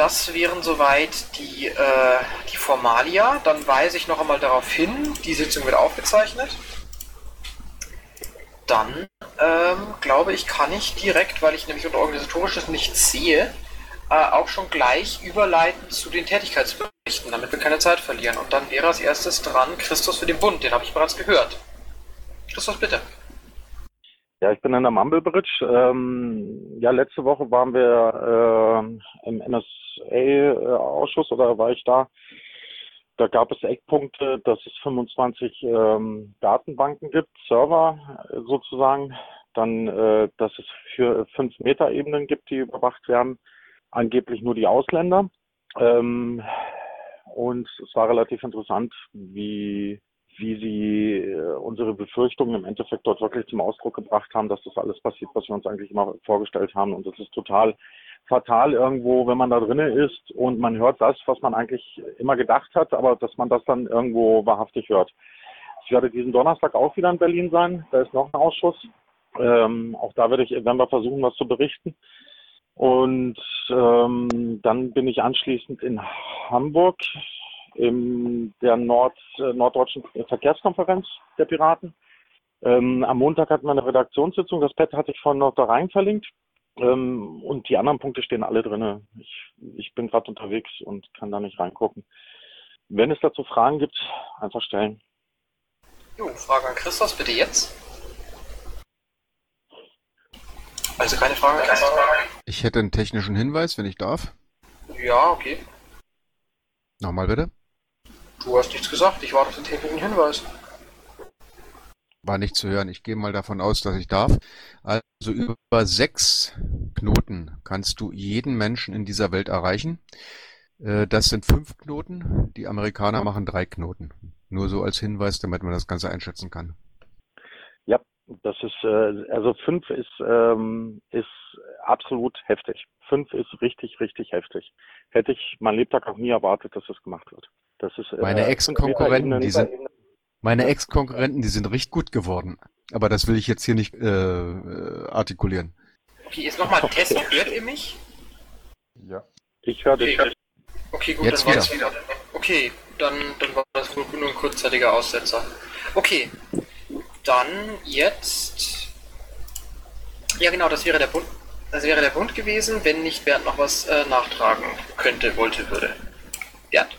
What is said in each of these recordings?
das wären soweit die, äh, die Formalia. Dann weise ich noch einmal darauf hin, die Sitzung wird aufgezeichnet. Dann ähm, glaube ich, kann ich direkt, weil ich nämlich unter organisatorisches nichts sehe, äh, auch schon gleich überleiten zu den Tätigkeitsberichten, damit wir keine Zeit verlieren. Und dann wäre als erstes dran Christus für den Bund, den habe ich bereits gehört. Christus, bitte. Ja, ich bin in der Mumble Bridge. Ähm, ja, letzte Woche waren wir äh, im NSA-Ausschuss oder war ich da. Da gab es Eckpunkte, dass es 25 ähm, Datenbanken gibt, Server äh, sozusagen. Dann, äh, dass es für 5 Meter Ebenen gibt, die überwacht werden. Angeblich nur die Ausländer. Ähm, und es war relativ interessant, wie wie sie äh, unsere Befürchtungen im Endeffekt dort wirklich zum Ausdruck gebracht haben, dass das alles passiert, was wir uns eigentlich immer vorgestellt haben. Und das ist total fatal irgendwo, wenn man da drinnen ist und man hört das, was man eigentlich immer gedacht hat, aber dass man das dann irgendwo wahrhaftig hört. Ich werde diesen Donnerstag auch wieder in Berlin sein. Da ist noch ein Ausschuss. Ähm, auch da werde ich, werden wir versuchen, was zu berichten. Und ähm, dann bin ich anschließend in Hamburg in der Nord, äh, Norddeutschen Verkehrskonferenz der Piraten. Ähm, am Montag hatten wir eine Redaktionssitzung. Das Pad hatte ich vorhin noch da rein verlinkt. Ähm, und die anderen Punkte stehen alle drin. Ich, ich bin gerade unterwegs und kann da nicht reingucken. Wenn es dazu Fragen gibt, einfach stellen. Jo, Frage an Christos, bitte jetzt. Also keine Frage, keine Frage. Ich hätte einen technischen Hinweis, wenn ich darf. Ja, okay. Nochmal bitte. Du hast nichts gesagt, ich warte auf den technischen Hinweis. War nicht zu hören. Ich gehe mal davon aus, dass ich darf. Also über sechs Knoten kannst du jeden Menschen in dieser Welt erreichen. Äh, das sind fünf Knoten. Die Amerikaner machen drei Knoten. Nur so als Hinweis, damit man das Ganze einschätzen kann. Ja, das ist, äh, also fünf ist, ähm, ist absolut heftig. Fünf ist richtig, richtig heftig. Hätte ich mein Lebtag auch nie erwartet, dass das gemacht wird. Das ist, meine äh, Ex-Konkurrenten, die sind, meine Ex-Konkurrenten, die sind richtig gut geworden. Aber das will ich jetzt hier nicht äh, äh artikulieren. Okay, jetzt nochmal okay. Test. Hört ihr mich? Ja. Ich höre dich. Okay. okay, gut, jetzt dann wieder. wieder. Okay, dann, dann war das nur ein kurzzeitiger Aussetzer. Okay, dann jetzt. Ja, genau, das wäre der Bund. Das wäre der Bund gewesen, wenn nicht Bernd noch was äh, nachtragen könnte, wollte, würde. Bernd.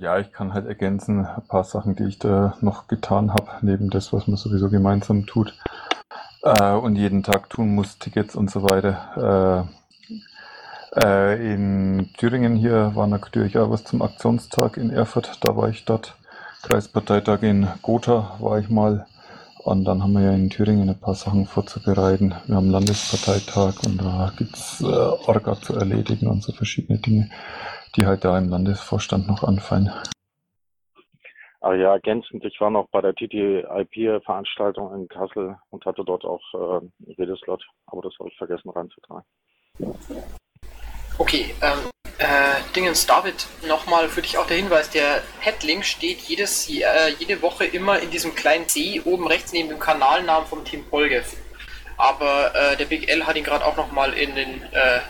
Ja, ich kann halt ergänzen, ein paar Sachen, die ich da noch getan habe, neben das, was man sowieso gemeinsam tut äh, und jeden Tag tun muss, Tickets und so weiter. Äh, äh, in Thüringen hier war natürlich auch was zum Aktionstag in Erfurt, da war ich dort. Kreisparteitag in Gotha war ich mal. Und dann haben wir ja in Thüringen ein paar Sachen vorzubereiten. Wir haben Landesparteitag und da gibt's äh, Orga zu erledigen und so verschiedene Dinge die halt da im Landesvorstand noch anfallen. Aber ja, ergänzend, ich war noch bei der TTIP-Veranstaltung in Kassel und hatte dort auch äh, Redeslot, aber das habe ich vergessen reinzutragen. Okay, ähm, äh, Dingens, David, nochmal für dich auch der Hinweis, der Headlink steht jedes, äh, jede Woche immer in diesem kleinen C oben rechts neben dem Kanalnamen vom Team Polgev. Aber äh, der Big L hat ihn gerade auch nochmal in den äh,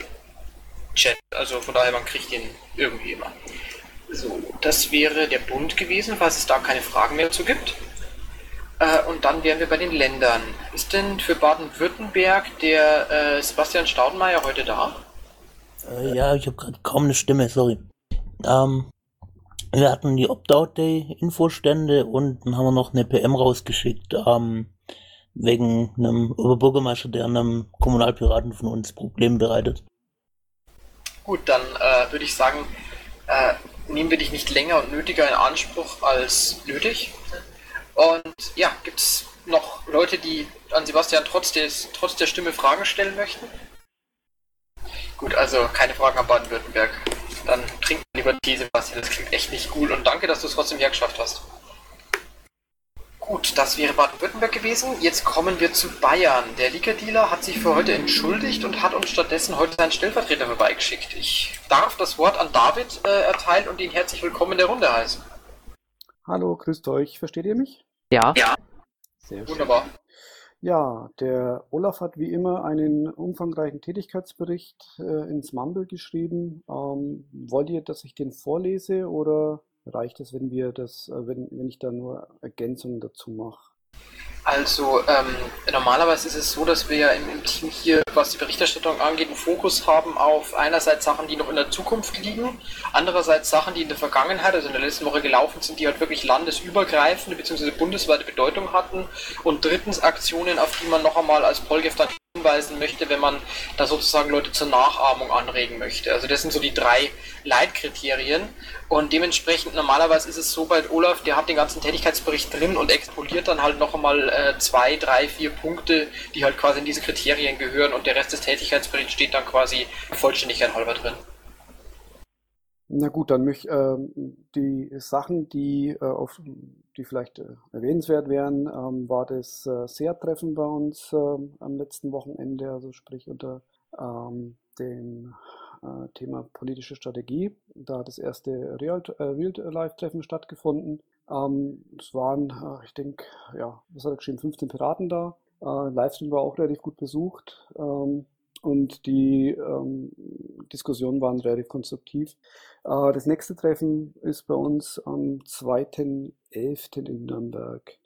Chat. Also von daher, man kriegt ihn irgendwie immer. So, das wäre der Bund gewesen, falls es da keine Fragen mehr zu gibt. Äh, und dann wären wir bei den Ländern. Ist denn für Baden-Württemberg der äh, Sebastian Staudenmeier heute da? Äh, ja, ich habe gerade kaum eine Stimme, sorry. Ähm, wir hatten die Opt-out-Day-Infostände und dann haben wir noch eine PM rausgeschickt, ähm, wegen einem Oberbürgermeister, der einem Kommunalpiraten von uns Probleme bereitet. Gut, dann äh, würde ich sagen, äh, nehmen wir dich nicht länger und nötiger in Anspruch als nötig. Und ja, gibt es noch Leute, die an Sebastian trotz, des, trotz der Stimme Fragen stellen möchten? Gut, also keine Fragen an Baden-Württemberg. Dann trink lieber Tee, Sebastian, das klingt echt nicht cool. Und danke, dass du es trotzdem hergeschafft hast. Gut, das wäre Baden-Württemberg gewesen. Jetzt kommen wir zu Bayern. Der Liga-Dealer hat sich für heute entschuldigt und hat uns stattdessen heute seinen Stellvertreter vorbeigeschickt. Ich darf das Wort an David äh, erteilen und ihn herzlich willkommen in der Runde heißen. Hallo, grüßt euch. Versteht ihr mich? Ja. Ja. Sehr Wunderbar. Schön. Ja, der Olaf hat wie immer einen umfangreichen Tätigkeitsbericht äh, ins Mumble geschrieben. Ähm, wollt ihr, dass ich den vorlese oder reicht es, wenn wir das, äh, wenn, wenn ich da nur Ergänzungen dazu mache? Also ähm, normalerweise ist es so, dass wir im, im, Team hier, was die Berichterstattung angeht, einen Fokus haben auf einerseits Sachen, die noch in der Zukunft liegen, andererseits Sachen, die in der Vergangenheit, also in der letzten Woche gelaufen sind, die halt wirklich landesübergreifende bzw. bundesweite Bedeutung hatten und drittens Aktionen, auf die man noch einmal als Polgef dann hinweisen möchte, wenn man da sozusagen Leute zur Nachahmung anregen möchte. Also das sind so die drei Leitkriterien und dementsprechend normalerweise ist es so bei Olaf, der hat den ganzen Tätigkeitsbericht drin und expoliert dann halt noch einmal äh, zwei, drei, vier Punkte, die halt quasi in diese Kriterien gehören und der Rest des Tätigkeitsberichts steht dann quasi Vollständigkeit halber drin. Na gut, dann möchte ähm, die Sachen, die, äh, auf, die vielleicht äh, erwähnenswert wären, ähm, war das äh, SEA-Treffen bei uns ähm, am letzten Wochenende, also sprich unter ähm, dem äh, Thema politische Strategie. Da hat das erste Real-Life-Treffen stattgefunden. Es waren, ich denke, ja, was hat er geschrieben, 15 Piraten da. Livestream war auch relativ gut besucht. Ähm, und die ähm, Diskussionen waren relativ konstruktiv. Äh, das nächste Treffen ist bei uns am 2.11. in Nürnberg.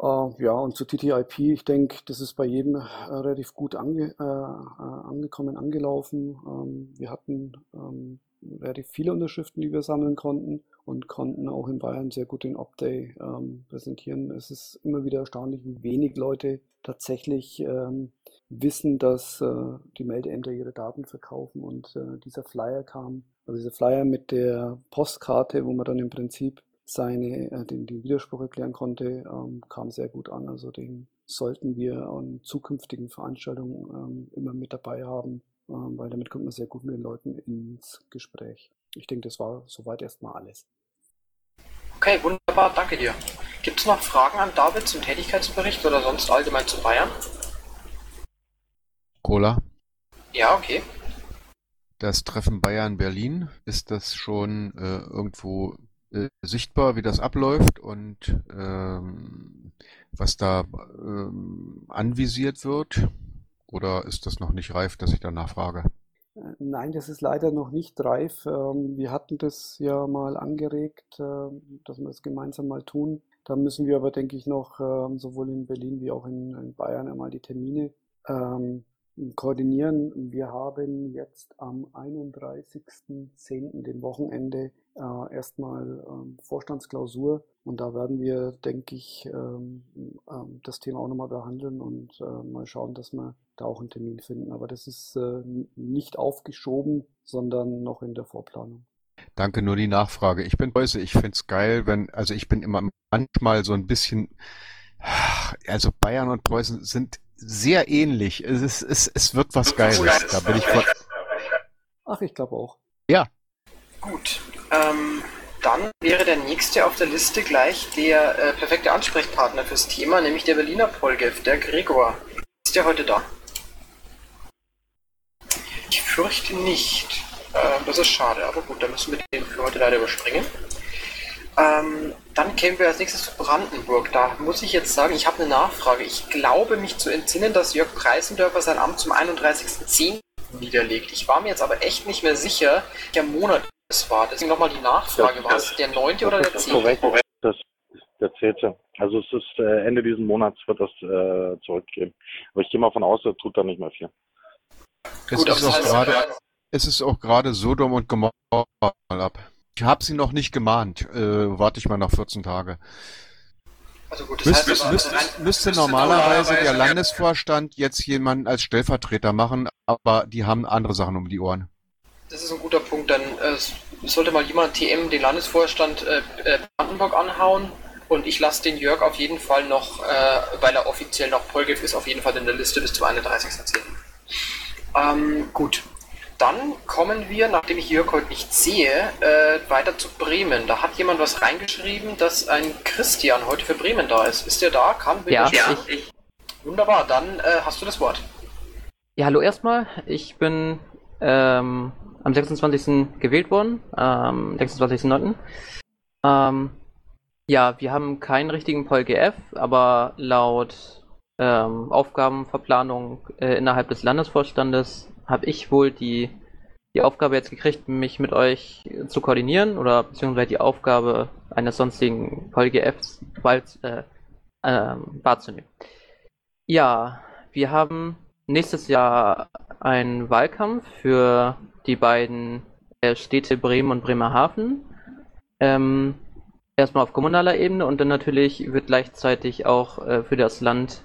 Äh, ja, und zu TTIP, ich denke, das ist bei jedem äh, relativ gut ange, äh, äh, angekommen, angelaufen. Ähm, wir hatten ähm, relativ viele Unterschriften, die wir sammeln konnten und konnten auch in Bayern sehr gut den Opt-Day ähm, präsentieren. Es ist immer wieder erstaunlich, wie wenig Leute tatsächlich ähm, wissen, dass äh, die Meldeämter ihre Daten verkaufen und äh, dieser Flyer kam, also dieser Flyer mit der Postkarte, wo man dann im Prinzip seine, äh, den, den Widerspruch erklären konnte, ähm, kam sehr gut an. Also den sollten wir an zukünftigen Veranstaltungen ähm, immer mit dabei haben, ähm, weil damit kommt man sehr gut mit den Leuten ins Gespräch. Ich denke, das war soweit erstmal alles. Okay, wunderbar, danke dir. Gibt es noch Fragen an David zum Tätigkeitsbericht oder sonst allgemein zu Bayern? Cola. Ja, okay. Das Treffen Bayern-Berlin, ist das schon äh, irgendwo äh, sichtbar, wie das abläuft und ähm, was da ähm, anvisiert wird? Oder ist das noch nicht reif, dass ich danach frage? Äh, nein, das ist leider noch nicht reif. Ähm, wir hatten das ja mal angeregt, ähm, dass wir das gemeinsam mal tun. Da müssen wir aber, denke ich, noch ähm, sowohl in Berlin wie auch in Bayern einmal die Termine koordinieren. Wir haben jetzt am 31.10., dem Wochenende, äh, erstmal ähm, Vorstandsklausur und da werden wir, denke ich, ähm, ähm, das Thema auch nochmal behandeln und äh, mal schauen, dass wir da auch einen Termin finden. Aber das ist äh, nicht aufgeschoben, sondern noch in der Vorplanung. Danke, nur die Nachfrage. Ich bin böse, ich finde es geil, wenn, also ich bin immer manchmal so ein bisschen, also Bayern und Preußen sind sehr ähnlich. Es, ist, es, es wird was Geiles. Da bin ich von. Ach, ich glaube auch. Ja. Gut. Ähm, dann wäre der nächste auf der Liste gleich der äh, perfekte Ansprechpartner fürs Thema, nämlich der Berliner Polgev, der Gregor. Ist der heute da? Ich fürchte nicht. Äh, das ist schade, aber gut, dann müssen wir den für heute leider überspringen. Ähm, dann kämen wir als nächstes zu Brandenburg. Da muss ich jetzt sagen, ich habe eine Nachfrage. Ich glaube mich zu entsinnen, dass Jörg Preisendörfer sein Amt zum 31.10. niederlegt. Ich war mir jetzt aber echt nicht mehr sicher, welcher Monat es war. Deswegen nochmal die Nachfrage. War es der 9. oder der 10.? Korrekt, das ist der 10. Also es ist äh, Ende dieses Monats wird das äh, zurückgehen. Aber ich gehe mal von aus, er tut da nicht mehr viel. Es, Gut, ist, auch grade, es ist auch gerade Sodom und Gomorra ab. Ich habe sie noch nicht gemahnt. Äh, warte ich mal nach 14 Tage. Also gut, das müsste, heißt, müsste, müsste, müsste normalerweise der Landesvorstand jetzt jemanden als Stellvertreter machen, aber die haben andere Sachen um die Ohren. Das ist ein guter Punkt. Dann äh, sollte mal jemand TM den Landesvorstand äh, äh, Brandenburg anhauen und ich lasse den Jörg auf jeden Fall noch, äh, weil er offiziell noch Polgef ist, auf jeden Fall in der Liste bis zum 31.10. Ähm, gut, dann kommen wir, nachdem ich Jörg heute nicht sehe, äh, weiter zu Bremen. Da hat jemand was reingeschrieben, dass ein Christian heute für Bremen da ist. Ist der da? Kann ja, ja, ich. Wunderbar, dann äh, hast du das Wort. Ja, hallo erstmal. Ich bin ähm, am 26. gewählt worden, am ähm, 26.09. Ähm, ja, wir haben keinen richtigen PolGF, aber laut ähm, Aufgabenverplanung äh, innerhalb des Landesvorstandes habe ich wohl die, die Aufgabe jetzt gekriegt, mich mit euch zu koordinieren oder beziehungsweise die Aufgabe eines sonstigen VGFs äh, ähm, wahrzunehmen. Ja, wir haben nächstes Jahr einen Wahlkampf für die beiden äh, Städte Bremen und Bremerhaven. Ähm, erstmal auf kommunaler Ebene und dann natürlich wird gleichzeitig auch äh, für das Land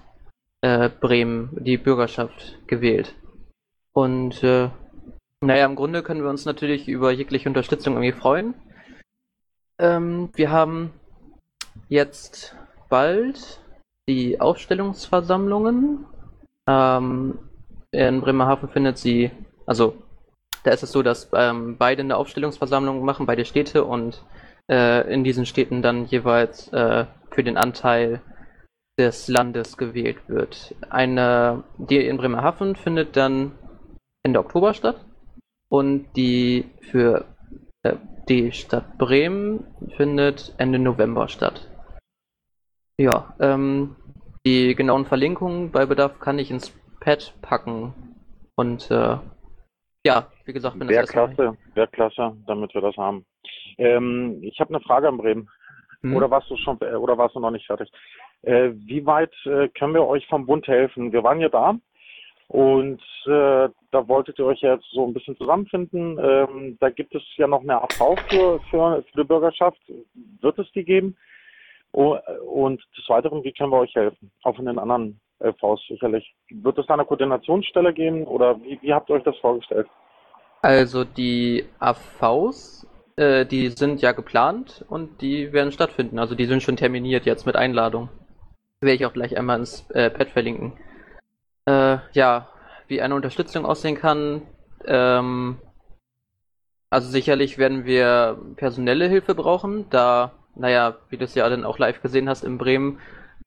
äh, Bremen die Bürgerschaft gewählt. Und äh, naja, im Grunde können wir uns natürlich über jegliche Unterstützung irgendwie freuen. Ähm, wir haben jetzt bald die Aufstellungsversammlungen. Ähm, in Bremerhaven findet sie, also da ist es so, dass ähm, beide eine Aufstellungsversammlung machen, beide Städte und äh, in diesen Städten dann jeweils äh, für den Anteil des Landes gewählt wird. Eine, die in Bremerhaven findet dann Ende Oktober statt und die für äh, die Stadt Bremen findet Ende November statt. Ja, ähm, die genauen Verlinkungen bei Bedarf kann ich ins Pad packen und äh, ja, wie gesagt, bin Wäre klasse, wäre klasse, damit wir das haben. Ähm, ich habe eine Frage an Bremen. Hm? Oder warst du schon, äh, oder warst du noch nicht fertig? Äh, wie weit äh, können wir euch vom Bund helfen? Wir waren ja da und äh, da wolltet ihr euch jetzt so ein bisschen zusammenfinden. Ähm, da gibt es ja noch eine AV für, für, für die Bürgerschaft. Wird es die geben? Oh, und des Weiteren, wie können wir euch helfen? Auch in den anderen LVs sicherlich. Wird es da eine Koordinationsstelle geben oder wie, wie habt ihr euch das vorgestellt? Also die AVs, äh, die sind ja geplant und die werden stattfinden. Also die sind schon terminiert jetzt mit Einladung. Werde ich auch gleich einmal ins äh, Pad verlinken. Äh, ja, wie eine Unterstützung aussehen kann. Ähm, also sicherlich werden wir personelle Hilfe brauchen, da, naja, wie du es ja dann auch live gesehen hast in Bremen,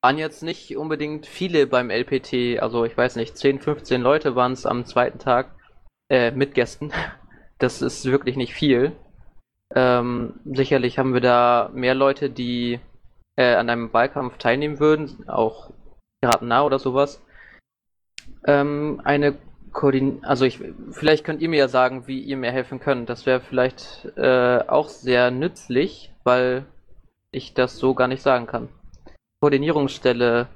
waren jetzt nicht unbedingt viele beim LPT, also ich weiß nicht, 10, 15 Leute waren es am zweiten Tag äh, mit Gästen. Das ist wirklich nicht viel. Ähm, sicherlich haben wir da mehr Leute, die äh, an einem Wahlkampf teilnehmen würden, auch nah oder sowas. Ähm, eine Koordin also ich, vielleicht könnt ihr mir ja sagen, wie ihr mir helfen könnt. Das wäre vielleicht äh, auch sehr nützlich, weil ich das so gar nicht sagen kann. Koordinierungsstelle.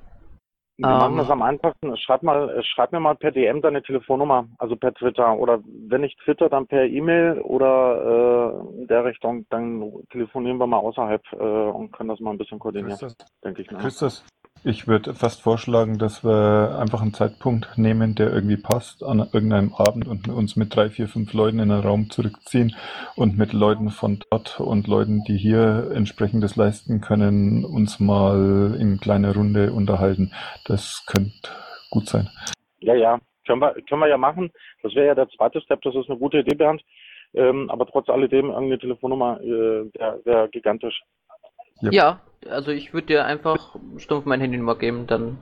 Wir ähm, machen das am einfachsten. Schreib, mal, schreib mir mal per DM deine Telefonnummer, also per Twitter. Oder wenn nicht Twitter, dann per E-Mail oder äh, in der Richtung. Dann telefonieren wir mal außerhalb äh, und können das mal ein bisschen koordinieren, denke ich. Ne? Christus, ich würde fast vorschlagen, dass wir einfach einen Zeitpunkt nehmen, der irgendwie passt, an irgendeinem Abend und uns mit drei, vier, fünf Leuten in einen Raum zurückziehen und mit Leuten von dort und Leuten, die hier entsprechendes leisten können, uns mal in kleiner Runde unterhalten. Das könnte gut sein. Ja, ja, können wir, können wir ja machen. Das wäre ja der zweite Step, das ist eine gute Idee, Bernd. Ähm, aber trotz alledem, irgendeine Telefonnummer äh, wäre wär gigantisch. Yep. Ja, also ich würde dir einfach stumpf mein Handynummer geben, dann.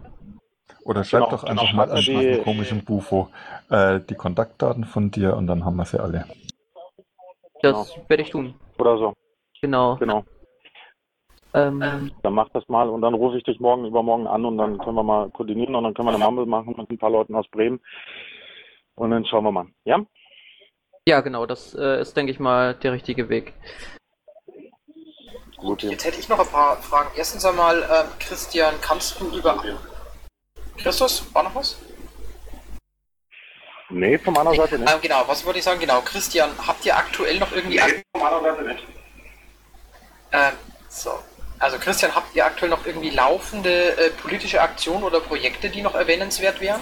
Oder schreib genau, doch einfach genau, mal an diesen komischen Bufo äh, die Kontaktdaten von dir und dann haben wir sie alle. Das genau. werde ich tun. Oder so. Genau. Genau. Ähm, dann mach das mal und dann rufe ich dich morgen übermorgen an und dann können wir mal koordinieren und dann können wir eine Mumble machen mit ein paar Leuten aus Bremen. Und dann schauen wir mal. Ja? Ja, genau, das äh, ist, denke ich mal, der richtige Weg. Gut, jetzt hätte ich noch ein paar Fragen. Erstens einmal, äh, Christian, kannst du über. Christus, war noch was? Nee, von meiner Seite nicht. Ähm, genau, was wollte ich sagen? Genau, Christian, habt ihr aktuell noch irgendwie. Nee, von meiner Seite nicht. Ähm, so. Also Christian, habt ihr aktuell noch irgendwie laufende äh, politische Aktionen oder Projekte, die noch erwähnenswert wären?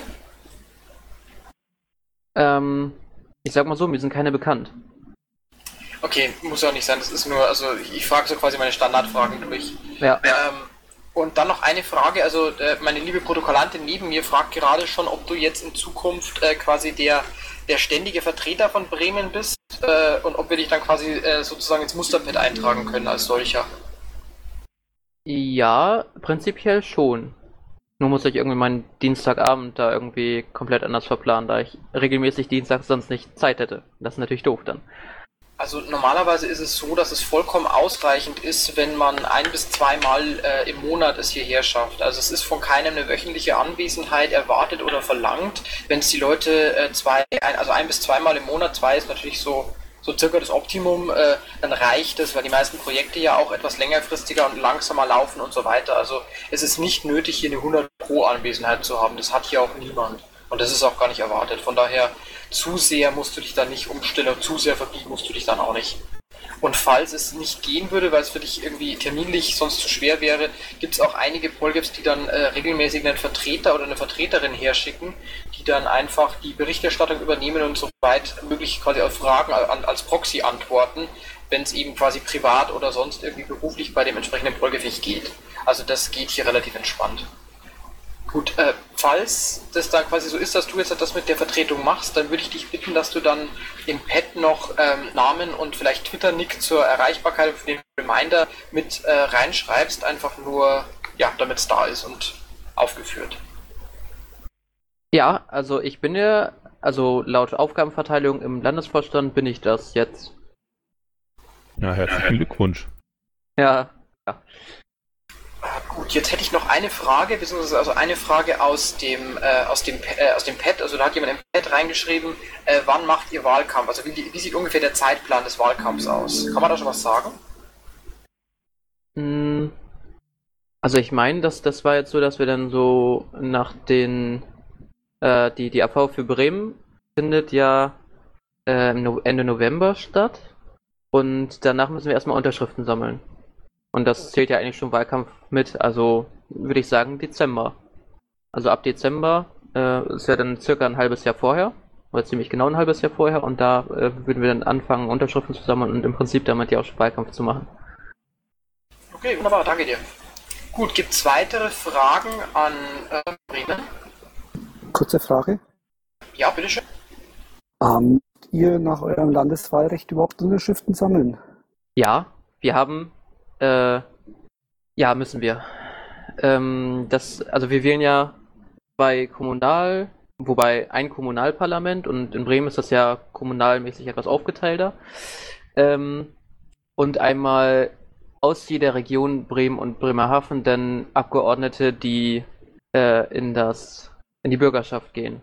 Ähm, ich sag mal so, mir sind keine bekannt. Okay, muss ja auch nicht sein. Das ist nur, also ich frage so quasi meine Standardfragen durch. Ja. Ähm, und dann noch eine Frage, also äh, meine liebe Protokollantin neben mir fragt gerade schon, ob du jetzt in Zukunft äh, quasi der, der ständige Vertreter von Bremen bist äh, und ob wir dich dann quasi äh, sozusagen ins Musterpad eintragen können als solcher. Ja, prinzipiell schon. Nur muss ich irgendwie meinen Dienstagabend da irgendwie komplett anders verplanen, da ich regelmäßig Dienstag sonst nicht Zeit hätte. Das ist natürlich doof dann. Also normalerweise ist es so, dass es vollkommen ausreichend ist, wenn man ein bis zweimal äh, im Monat es hierher schafft. Also es ist von keinem eine wöchentliche Anwesenheit erwartet oder verlangt. Wenn es die Leute äh, zwei, ein, also ein bis zweimal im Monat, zwei ist natürlich so so circa das Optimum, äh, dann reicht es, weil die meisten Projekte ja auch etwas längerfristiger und langsamer laufen und so weiter. Also es ist nicht nötig, hier eine 100 Pro Anwesenheit zu haben. Das hat hier auch niemand. Und das ist auch gar nicht erwartet. Von daher, zu sehr musst du dich dann nicht umstellen und zu sehr verbiegen musst du dich dann auch nicht. Und falls es nicht gehen würde, weil es für dich irgendwie terminlich sonst zu schwer wäre, gibt es auch einige Polgaps, die dann äh, regelmäßig einen Vertreter oder eine Vertreterin herschicken, die dann einfach die Berichterstattung übernehmen und so weit möglich quasi auf Fragen als Proxy antworten, wenn es eben quasi privat oder sonst irgendwie beruflich bei dem entsprechenden Polgap nicht geht. Also das geht hier relativ entspannt. Gut, äh, falls das dann quasi so ist, dass du jetzt das mit der Vertretung machst, dann würde ich dich bitten, dass du dann im Pad noch ähm, Namen und vielleicht Twitter-Nick zur Erreichbarkeit für den Reminder mit äh, reinschreibst, einfach nur, ja, damit es da ist und aufgeführt. Ja, also ich bin ja, also laut Aufgabenverteilung im Landesvorstand bin ich das jetzt. Ja, herzlichen Glückwunsch. Ja, ja. Gut, jetzt hätte ich noch eine Frage, beziehungsweise also eine Frage aus dem, äh, aus dem, äh, aus dem Pad. Also da hat jemand im Pad reingeschrieben, äh, wann macht ihr Wahlkampf? Also wie, wie, sieht ungefähr der Zeitplan des Wahlkampfs aus? Kann man da schon was sagen? Hm, also ich meine, dass das war jetzt so, dass wir dann so nach den äh, die die AV für Bremen findet ja äh, Ende November statt und danach müssen wir erstmal Unterschriften sammeln. Und das zählt ja eigentlich schon Wahlkampf mit, also würde ich sagen Dezember. Also ab Dezember äh, ist ja dann circa ein halbes Jahr vorher, oder ziemlich genau ein halbes Jahr vorher, und da äh, würden wir dann anfangen, Unterschriften zu sammeln und im Prinzip damit ja auch schon Wahlkampf zu machen. Okay, wunderbar, danke dir. Gut, gibt es weitere Fragen an äh, Bremen? Kurze Frage. Ja, bitteschön. Ähm, ihr nach eurem Landeswahlrecht überhaupt Unterschriften sammeln? Ja, wir haben äh, ja, müssen wir. Ähm, das, also wir wählen ja bei Kommunal, wobei ein Kommunalparlament und in Bremen ist das ja kommunalmäßig etwas aufgeteilter. Ähm, und einmal aus jeder Region Bremen und Bremerhaven dann Abgeordnete, die äh, in das in die Bürgerschaft gehen.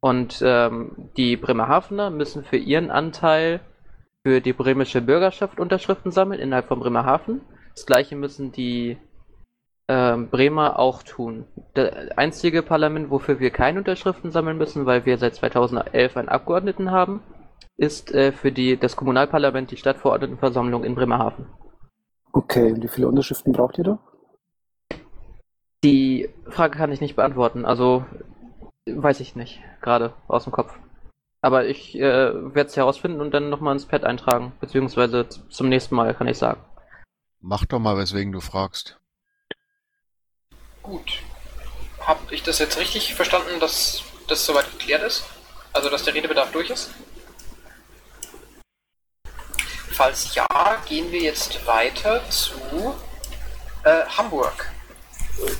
Und ähm, die Bremerhavener müssen für ihren Anteil für die bremische Bürgerschaft Unterschriften sammeln innerhalb von Bremerhaven. Das gleiche müssen die äh, Bremer auch tun. Das einzige Parlament, wofür wir keine Unterschriften sammeln müssen, weil wir seit 2011 einen Abgeordneten haben, ist äh, für die, das Kommunalparlament die Stadtverordnetenversammlung in Bremerhaven. Okay, und wie viele Unterschriften braucht ihr da? Die Frage kann ich nicht beantworten, also weiß ich nicht, gerade aus dem Kopf. Aber ich äh, werde es herausfinden und dann nochmal ins Pad eintragen, beziehungsweise zum nächsten Mal kann ich sagen. Mach doch mal, weswegen du fragst. Gut. Habe ich das jetzt richtig verstanden, dass das soweit geklärt ist? Also, dass der Redebedarf durch ist? Falls ja, gehen wir jetzt weiter zu äh, Hamburg.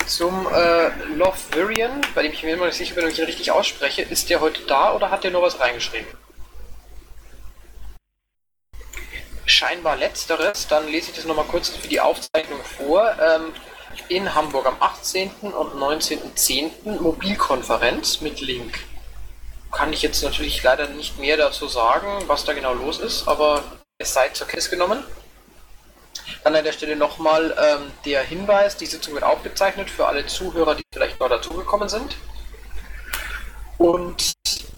Zum äh, Loverian, bei dem ich mir immer nicht sicher bin, ob ich ihn richtig ausspreche. Ist der heute da oder hat der nur was reingeschrieben? scheinbar letzteres. Dann lese ich das nochmal kurz für die Aufzeichnung vor. Ähm, in Hamburg am 18. und 19.10. Mobilkonferenz mit Link. Kann ich jetzt natürlich leider nicht mehr dazu sagen, was da genau los ist, aber es sei zur Kenntnis genommen. Dann an der Stelle nochmal ähm, der Hinweis, die Sitzung wird aufgezeichnet für alle Zuhörer, die vielleicht noch dazugekommen sind. Und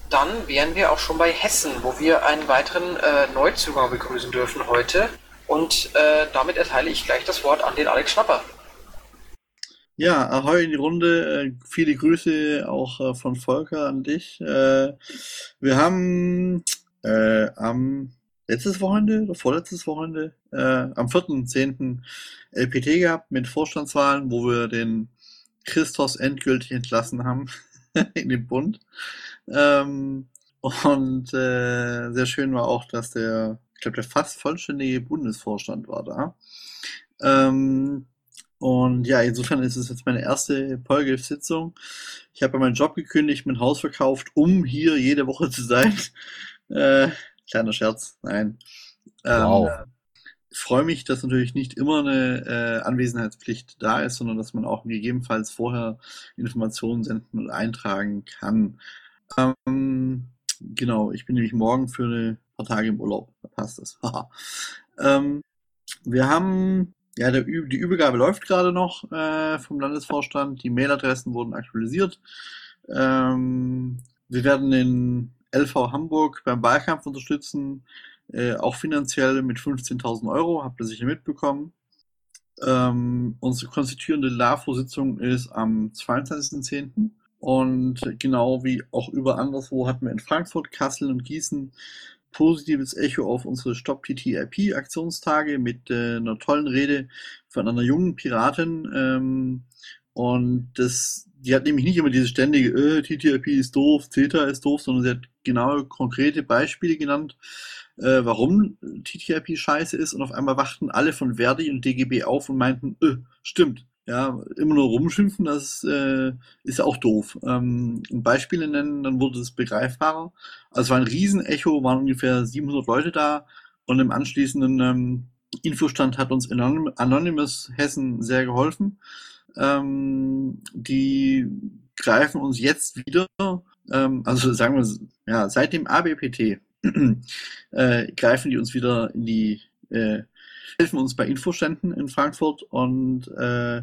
dann wären wir auch schon bei Hessen, wo wir einen weiteren äh, Neuzugang begrüßen dürfen heute. Und äh, damit erteile ich gleich das Wort an den Alex Schnapper. Ja, ahoi in die Runde. Äh, viele Grüße auch äh, von Volker an dich. Äh, wir haben äh, am letztes Wochenende oder vorletztes Wochenende, äh, am 4.10. LPT gehabt mit Vorstandswahlen, wo wir den Christos endgültig entlassen haben in den Bund. Ähm, und äh, sehr schön war auch, dass der, ich glaube, der fast vollständige Bundesvorstand war da. Ähm, und ja, insofern ist es jetzt meine erste Polgriff-Sitzung. Ich habe meinen Job gekündigt, mein Haus verkauft, um hier jede Woche zu sein. Äh, kleiner Scherz, nein. Ähm, Wow. Freue mich, dass natürlich nicht immer eine äh, Anwesenheitspflicht da ist, sondern dass man auch gegebenenfalls vorher Informationen senden und eintragen kann. Ähm, genau, ich bin nämlich morgen für ein paar Tage im Urlaub. Da passt das. Ähm, wir haben, ja, der, die Übergabe läuft gerade noch äh, vom Landesvorstand. Die Mailadressen wurden aktualisiert. Ähm, wir werden den LV Hamburg beim Wahlkampf unterstützen, äh, auch finanziell mit 15.000 Euro, habt ihr sicher mitbekommen. Ähm, unsere konstituierende LAFO-Sitzung ist am 22.10. Und genau wie auch über anderswo hatten wir in Frankfurt, Kassel und Gießen positives Echo auf unsere Stop TTIP Aktionstage mit äh, einer tollen Rede von einer jungen Piratin. Ähm, und das, die hat nämlich nicht immer diese ständige, äh, TTIP ist doof, CETA ist doof, sondern sie hat genau konkrete Beispiele genannt, äh, warum TTIP scheiße ist. Und auf einmal wachten alle von Verdi und DGB auf und meinten, äh, stimmt. Ja, immer nur rumschimpfen, das äh, ist auch doof. Ähm, Beispiele nennen, dann wurde es begreifbarer. Also es war ein Riesenecho, waren ungefähr 700 Leute da und im anschließenden ähm, Infostand hat uns Anonym- Anonymous Hessen sehr geholfen. Ähm, die greifen uns jetzt wieder, ähm, also sagen wir, ja, seit dem ABPT äh, greifen die uns wieder in die, äh, helfen uns bei Infoständen in Frankfurt und äh,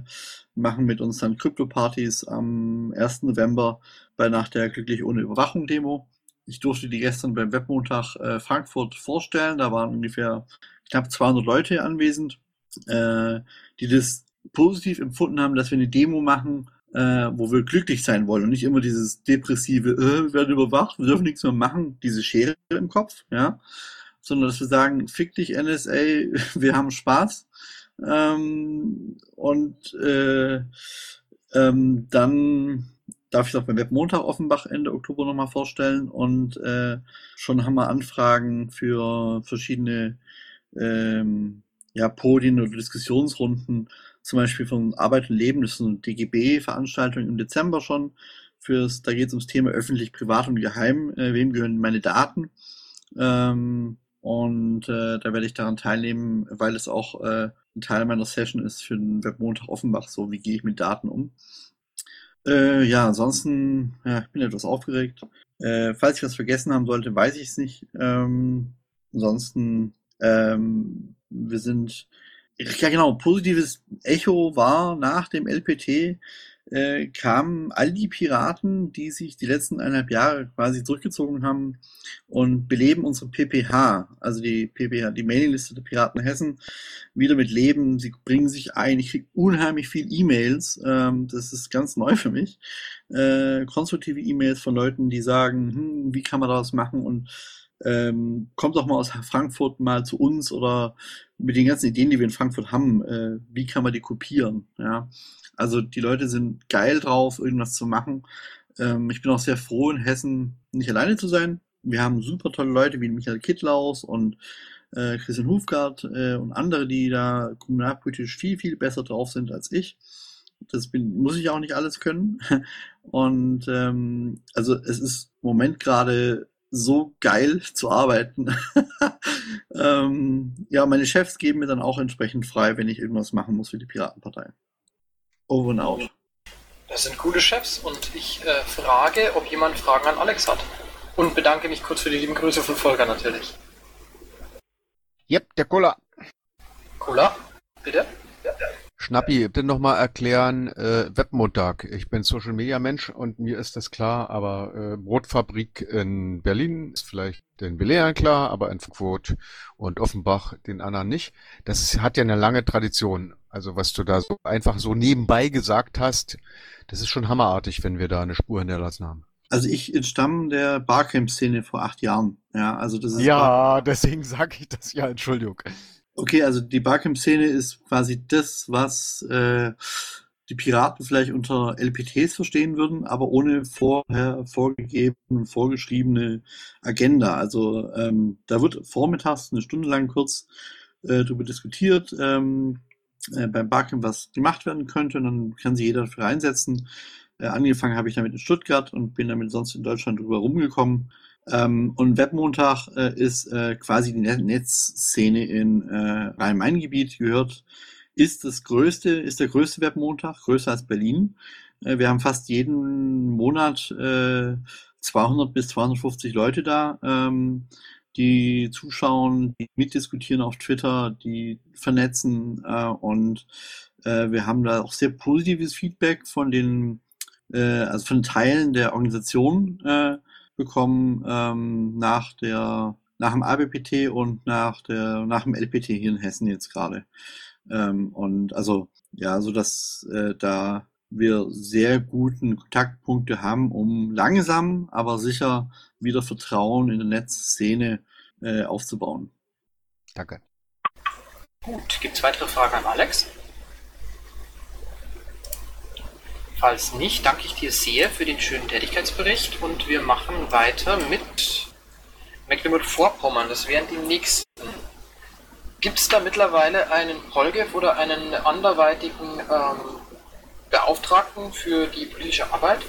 machen mit uns dann Krypto-Partys am 1. November bei nach der Glücklich ohne Überwachung Demo. Ich durfte die gestern beim Webmontag äh, Frankfurt vorstellen. Da waren ungefähr knapp 200 Leute anwesend, äh, die das positiv empfunden haben, dass wir eine Demo machen, äh, wo wir glücklich sein wollen und nicht immer dieses depressive, äh, wir werden überwacht, wir dürfen nichts mehr machen, diese Schere im Kopf, ja, sondern dass wir sagen, fick dich NSA, wir haben Spaß. Ähm, und äh, ähm, dann darf ich es auch beim Webmontag Offenbach Ende Oktober nochmal vorstellen und äh, schon haben wir Anfragen für verschiedene ähm, ja, Podien oder Diskussionsrunden, zum Beispiel von Arbeit und Leben, das ist eine DGB-Veranstaltung im Dezember schon. Fürs, da geht es ums Thema öffentlich, privat und geheim. Äh, wem gehören meine Daten? Ähm, und äh, da werde ich daran teilnehmen, weil es auch äh, ein Teil meiner Session ist für den Webmontag Offenbach, so wie gehe ich mit Daten um. Äh, ja, ansonsten, ja, ich bin etwas aufgeregt. Äh, falls ich was vergessen haben sollte, weiß ich es nicht. Ähm, ansonsten, ähm, wir sind, ja genau, positives Echo war nach dem LPT, äh, kamen all die Piraten, die sich die letzten eineinhalb Jahre quasi zurückgezogen haben und beleben unsere PPH, also die PPH, die Mailingliste der Piraten Hessen, wieder mit Leben. Sie bringen sich ein. Ich kriege unheimlich viel E-Mails. Ähm, das ist ganz neu für mich. Äh, konstruktive E-Mails von Leuten, die sagen, hm, wie kann man das machen und ähm, kommt doch mal aus Frankfurt mal zu uns oder mit den ganzen Ideen, die wir in Frankfurt haben, äh, wie kann man die kopieren? Ja, also die Leute sind geil drauf, irgendwas zu machen. Ähm, ich bin auch sehr froh, in Hessen nicht alleine zu sein. Wir haben super tolle Leute wie Michael Kittlaus und äh, Christian Hufgart äh, und andere, die da kommunalpolitisch viel, viel besser drauf sind als ich. Das bin, muss ich auch nicht alles können. Und ähm, also es ist im Moment gerade so geil zu arbeiten. ähm, ja, meine Chefs geben mir dann auch entsprechend frei, wenn ich irgendwas machen muss für die Piratenpartei. Over and out. Das sind coole Chefs und ich äh, frage, ob jemand Fragen an Alex hat. Und bedanke mich kurz für die lieben Grüße von Volker natürlich. Yep, der Cola. Cola, bitte? Schnappi, bitte nochmal erklären, äh, Webmontag. Ich bin Social Media Mensch und mir ist das klar, aber äh, Brotfabrik in Berlin ist vielleicht den Belehren klar, aber in Frankfurt und Offenbach den anderen nicht. Das hat ja eine lange Tradition. Also was du da so einfach so nebenbei gesagt hast, das ist schon hammerartig, wenn wir da eine Spur hinterlassen haben. Also ich entstamme der Barcamp-Szene vor acht Jahren. Ja, also das ist Ja, deswegen sage ich das ja, Entschuldigung. Okay, also die Barcamp-Szene ist quasi das, was äh, die Piraten vielleicht unter LPTs verstehen würden, aber ohne vorher vorgegebene, vorgeschriebene Agenda. Also ähm, da wird vormittags eine Stunde lang kurz äh, darüber diskutiert, ähm, äh, beim Barcamp was gemacht werden könnte und dann kann sich jeder dafür einsetzen. Äh, angefangen habe ich damit in Stuttgart und bin damit sonst in Deutschland drüber rumgekommen. Ähm, und Webmontag äh, ist äh, quasi die Net Netzszene in äh, Rhein-Main-Gebiet gehört, ist das größte, ist der größte Webmontag, größer als Berlin. Äh, wir haben fast jeden Monat äh, 200 bis 250 Leute da, ähm, die zuschauen, die mitdiskutieren auf Twitter, die vernetzen äh, und äh, wir haben da auch sehr positives Feedback von den, äh, also von Teilen der Organisation äh, bekommen ähm, nach der nach dem ABPT und nach der nach dem LPT hier in Hessen jetzt gerade. Ähm, und also ja, so dass äh, da wir sehr guten Kontaktpunkte haben, um langsam, aber sicher wieder Vertrauen in der Netzszene äh, aufzubauen. Danke. Gut, gibt es weitere Fragen an Alex? Falls nicht, danke ich dir sehr für den schönen Tätigkeitsbericht und wir machen weiter mit Mecklenburg-Vorpommern. Das wären die nächsten. Gibt es da mittlerweile einen Polgef oder einen anderweitigen ähm, Beauftragten für die politische Arbeit?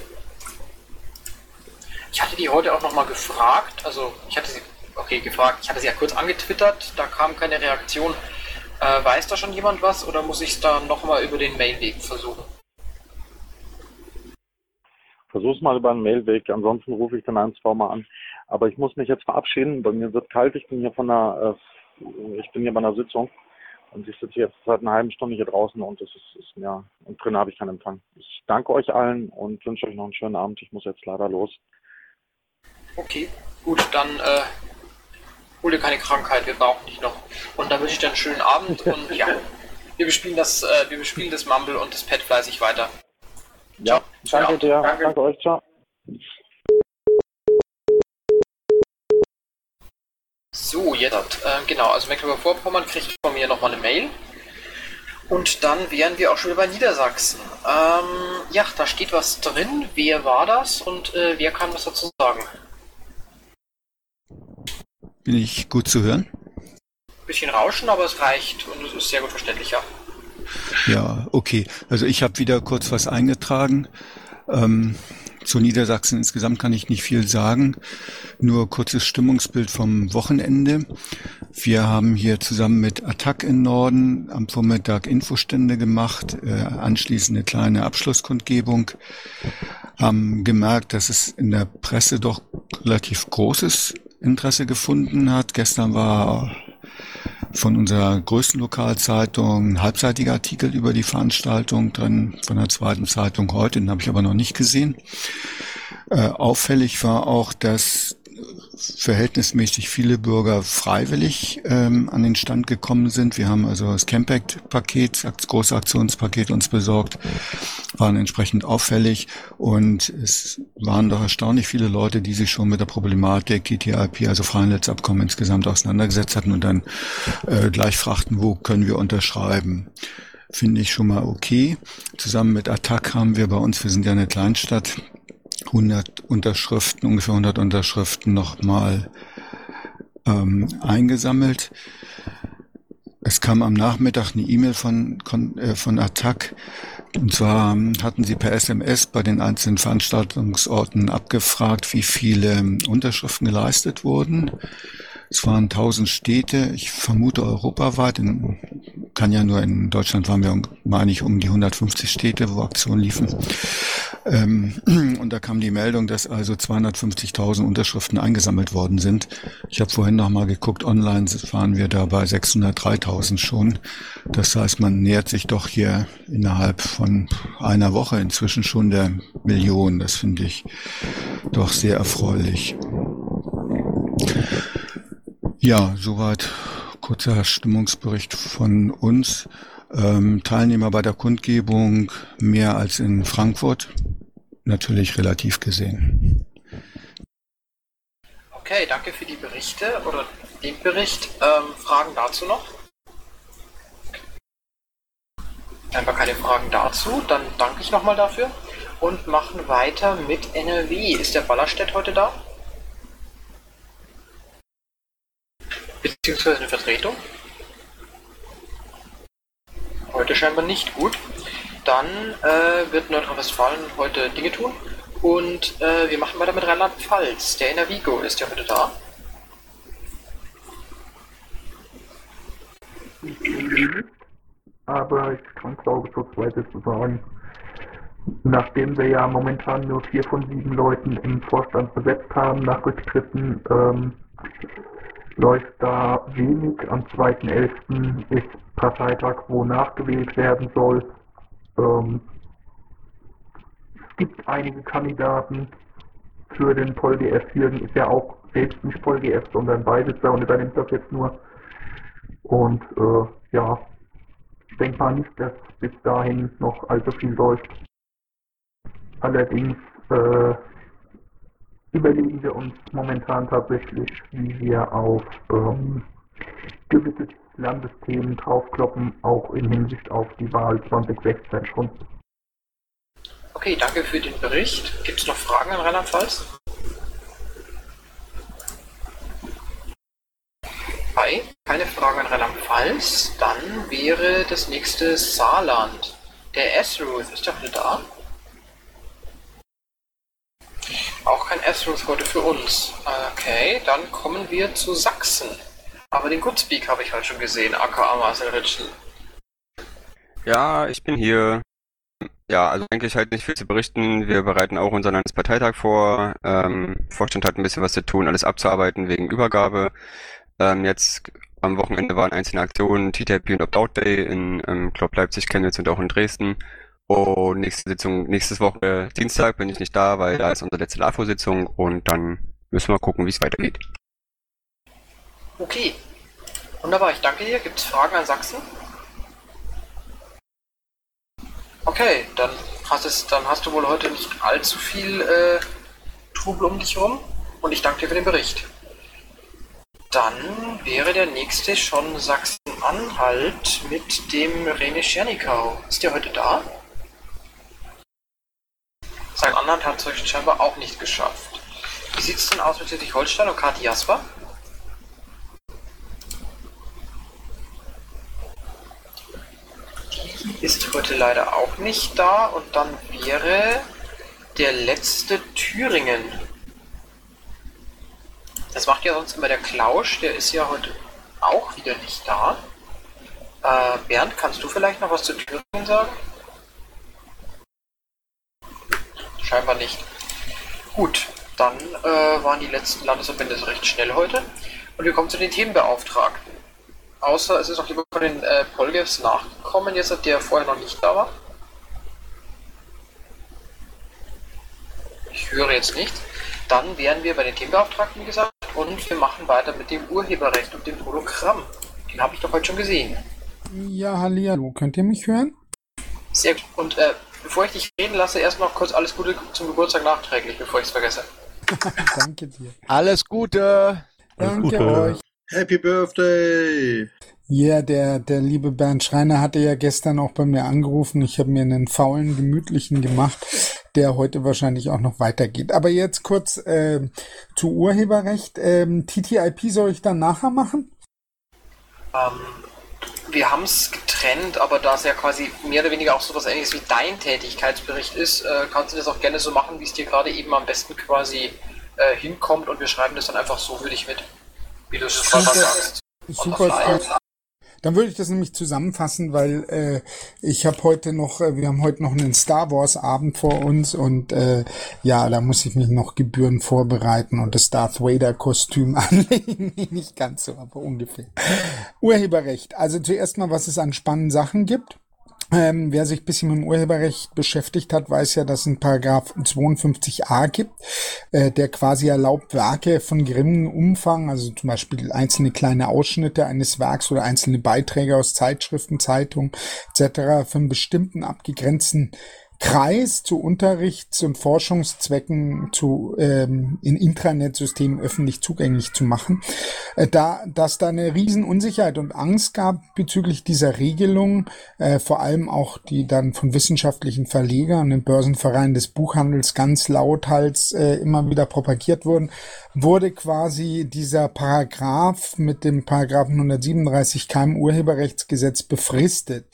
Ich hatte die heute auch nochmal gefragt, also ich hatte sie, okay, gefragt, ich hatte sie ja kurz angetwittert, da kam keine Reaktion. Äh, weiß da schon jemand was oder muss ich es da nochmal über den Mailweg versuchen? Versuch's mal über einen Mailweg, ansonsten rufe ich dann ein, zwei Mal an. Aber ich muss mich jetzt verabschieden, bei mir wird kalt, ich bin hier von der, äh, ich bin hier bei einer Sitzung und ich sitze jetzt seit einer halben Stunde hier draußen und es ist, ist ja, und drin habe ich keinen Empfang. Ich danke euch allen und wünsche euch noch einen schönen Abend. Ich muss jetzt leider los. Okay, gut, dann äh, hol dir keine Krankheit, wir brauchen dich noch. Und dann wünsche ich dir einen schönen Abend und ja, wir bespielen das, äh, wir bespielen das Mumble und das Pad fleißig weiter. Ja, danke dir. Danke. danke euch. Ciao. So, jetzt, äh, genau, also Mecklenburg-Vorpommern kriegt von mir nochmal eine Mail. Und dann wären wir auch schon wieder bei Niedersachsen. Ähm, ja, da steht was drin. Wer war das und äh, wer kann was dazu sagen? Bin ich gut zu hören? Bisschen Rauschen, aber es reicht und es ist sehr gut verständlich, ja. Ja, okay. Also ich habe wieder kurz was eingetragen. Ähm, zu Niedersachsen insgesamt kann ich nicht viel sagen. Nur kurzes Stimmungsbild vom Wochenende. Wir haben hier zusammen mit Attack in Norden am Vormittag Infostände gemacht, äh, anschließend eine kleine Abschlusskundgebung. Haben gemerkt, dass es in der Presse doch relativ großes Interesse gefunden hat. Gestern war von unserer größten Lokalzeitung ein halbseitiger Artikel über die Veranstaltung drin, von der zweiten Zeitung heute, den habe ich aber noch nicht gesehen. Äh, auffällig war auch, dass verhältnismäßig viele Bürger freiwillig ähm, an den Stand gekommen sind. Wir haben also das Campact-Paket, das große Aktionspaket uns besorgt, waren entsprechend auffällig und es waren doch erstaunlich viele Leute, die sich schon mit der Problematik TTIP, also Freihandelsabkommen insgesamt auseinandergesetzt hatten und dann äh, gleich fragten, wo können wir unterschreiben finde ich schon mal okay. Zusammen mit Attac haben wir bei uns, wir sind ja eine Kleinstadt, 100 Unterschriften, ungefähr 100 Unterschriften nochmal ähm, eingesammelt. Es kam am Nachmittag eine E-Mail von, äh, von Attac. Und zwar hatten sie per SMS bei den einzelnen Veranstaltungsorten abgefragt, wie viele Unterschriften geleistet wurden. Es waren 1000 Städte, ich vermute europaweit, in, kann ja nur in Deutschland waren wir, meine ich, um die 150 Städte, wo Aktionen liefen. Ähm, und da kam die Meldung, dass also 250.000 Unterschriften eingesammelt worden sind. Ich habe vorhin noch mal geguckt, online waren wir da bei 603.000 schon. Das heißt, man nähert sich doch hier innerhalb von einer Woche inzwischen schon der Million. Das finde ich doch sehr erfreulich. Ja, soweit kurzer Stimmungsbericht von uns. Ähm, Teilnehmer bei der Kundgebung mehr als in Frankfurt. Natürlich relativ gesehen. Okay, danke für die Berichte oder den Bericht. Ähm, Fragen dazu noch? Einfach keine Fragen dazu. Dann danke ich nochmal dafür und machen weiter mit NRW. Ist der Ballerstedt heute da? Beziehungsweise eine Vertretung. Heute scheinbar nicht gut. Dann äh, wird Nordrhein-Westfalen heute Dinge tun Und äh, wir machen weiter mit Rheinland-Pfalz. Der Enervigo ist ja heute da. aber ich kann glaube so zweites sagen. Nachdem wir ja momentan nur vier von sieben Leuten im Vorstand besetzt haben nach Rücktritten, ähm, läuft da wenig. Am 2.11. ist Parteitag, wo nachgewählt werden soll. Ähm, es gibt einige Kandidaten für den PolGF. Jürgen ist ja auch selbst nicht PolGF, sondern Beisitzer und übernimmt das jetzt nur. Und äh, ja, ich denke mal nicht, dass bis dahin noch allzu viel läuft. Allerdings äh, überlegen wir uns momentan tatsächlich, wie wir auf ähm, gewisse Landesthemen draufkloppen, auch in Hinsicht auf die Wahl 2016 schon. Okay, danke für den Bericht. Gibt es noch Fragen an Rheinland-Pfalz? Hi, keine Fragen an Rheinland-Pfalz. Dann wäre das nächste Saarland. Der Esruth ist doch nicht da. Auch kein Esruth heute für uns. Okay, dann kommen wir zu Sachsen. Aber den Goodspeak habe ich halt schon gesehen, aka Marcel Ritschen. Ja, ich bin hier. Ja, also eigentlich halt nicht viel zu berichten. Wir bereiten auch unseren Landesparteitag vor. Ähm, Vorstand hat ein bisschen was zu tun, alles abzuarbeiten wegen Übergabe. Ähm, jetzt am Wochenende waren einzelne Aktionen, TTIP und Opt-out Day in ähm, Club Leipzig, Chemnitz und auch in Dresden. Und nächste Sitzung, nächstes Woche Dienstag bin ich nicht da, weil da ist unsere letzte LAFO-Sitzung und dann müssen wir gucken, wie es weitergeht. Okay. Wunderbar, ich danke dir. Gibt es Fragen an Sachsen? Okay, dann hast, es, dann hast du wohl heute nicht allzu viel äh, Trubel um dich herum und ich danke dir für den Bericht. Dann wäre der nächste schon Sachsen-Anhalt mit dem Rene Schernikau. Ist der heute da? Sachsen-Anhalt hat es scheinbar auch nicht geschafft. Wie sieht es denn aus mit Schleswig-Holstein und Kati Jasper? Ist heute leider auch nicht da und dann wäre der letzte Thüringen. Das macht ja sonst immer der Klausch, der ist ja heute auch wieder nicht da. Äh, Bernd, kannst du vielleicht noch was zu Thüringen sagen? Scheinbar nicht. Gut, dann äh, waren die letzten Landesverbände recht schnell heute. Und wir kommen zu den Themenbeauftragten. Außer es ist noch jemand von den äh, Polgefs nachgekommen, jetzt der vorher noch nicht da war. Ich höre jetzt nichts. Dann wären wir bei den Themenbeauftragten, wie gesagt, und wir machen weiter mit dem Urheberrecht und dem Hologramm. Den habe ich doch heute schon gesehen. Ja, hallihallo, könnt ihr mich hören? Sehr gut. Und äh, bevor ich dich reden lasse, erst noch kurz alles Gute zum Geburtstag nachträglich, bevor ich es vergesse. Danke dir. Alles Gute! Danke Gute. euch. Happy Birthday! Ja, der, der liebe Bernd Schreiner hatte ja gestern auch bei mir angerufen. Ich habe mir einen faulen, gemütlichen gemacht, der heute wahrscheinlich auch noch weitergeht. Aber jetzt kurz äh, zu Urheberrecht. Ähm, TTIP soll ich dann nachher machen? Ähm, wir haben es getrennt, aber da es ja quasi mehr oder weniger auch so was ähnliches wie dein Tätigkeitsbericht ist, äh, kannst du das auch gerne so machen, wie es dir gerade eben am besten quasi äh, hinkommt und wir schreiben das dann einfach so für dich mit, wie du es gerade sagst. Super. Dann würde ich das nämlich zusammenfassen, weil äh, ich habe heute noch, äh, wir haben heute noch einen Star Wars Abend vor uns und äh, ja, da muss ich mich noch Gebühren vorbereiten und das Darth Vader Kostüm anlegen. Nicht ganz so, aber ungefähr. Urheberrecht. Also zuerst mal, was es an spannenden Sachen gibt. Ähm, wer sich ein bisschen mit dem Urheberrecht beschäftigt hat, weiß ja, dass es einen Paragraph 52a gibt, äh, der quasi erlaubt, Werke von geringem Umfang, also zum Beispiel einzelne kleine Ausschnitte eines Werks oder einzelne Beiträge aus Zeitschriften, Zeitungen etc. für einen bestimmten abgegrenzten Kreis zu Unterrichts- und Forschungszwecken zu ähm, in Intranet-Systemen öffentlich zugänglich zu machen. Äh, da, dass da eine riesen Unsicherheit und Angst gab bezüglich dieser Regelung, äh, vor allem auch die dann von wissenschaftlichen Verlegern und Börsenvereinen des Buchhandels ganz lauthals äh, immer wieder propagiert wurden, wurde quasi dieser Paragraph mit dem Paragraphen 137 KM Urheberrechtsgesetz befristet.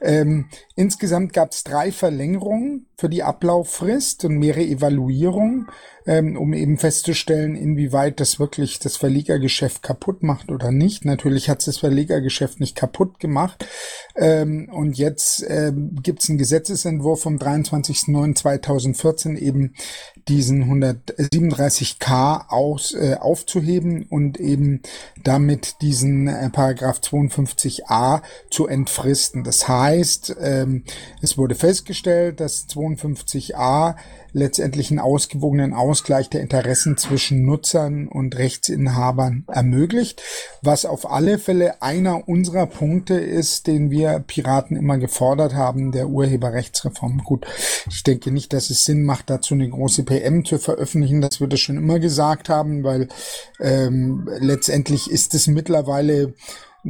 Ähm, insgesamt gab es drei Verlängerungen Forderungen für die Ablauffrist und mehrere Evaluierungen, ähm, um eben festzustellen, inwieweit das wirklich das Verlegergeschäft kaputt macht oder nicht. Natürlich hat es das Verlegergeschäft nicht kaputt gemacht. Ähm, und jetzt ähm, gibt es einen Gesetzesentwurf vom 23.09.2014 eben diesen 137k aus, äh, aufzuheben und eben damit diesen äh, Paragraph 52a zu entfristen. Das heißt, ähm, es wurde festgestellt, dass 52a letztendlich einen ausgewogenen Ausgleich der Interessen zwischen Nutzern und Rechtsinhabern ermöglicht, was auf alle Fälle einer unserer Punkte ist, den wir Piraten immer gefordert haben, der Urheberrechtsreform. Gut, ich denke nicht, dass es Sinn macht, dazu eine große PM zu veröffentlichen, dass wir das schon immer gesagt haben, weil ähm, letztendlich ist es mittlerweile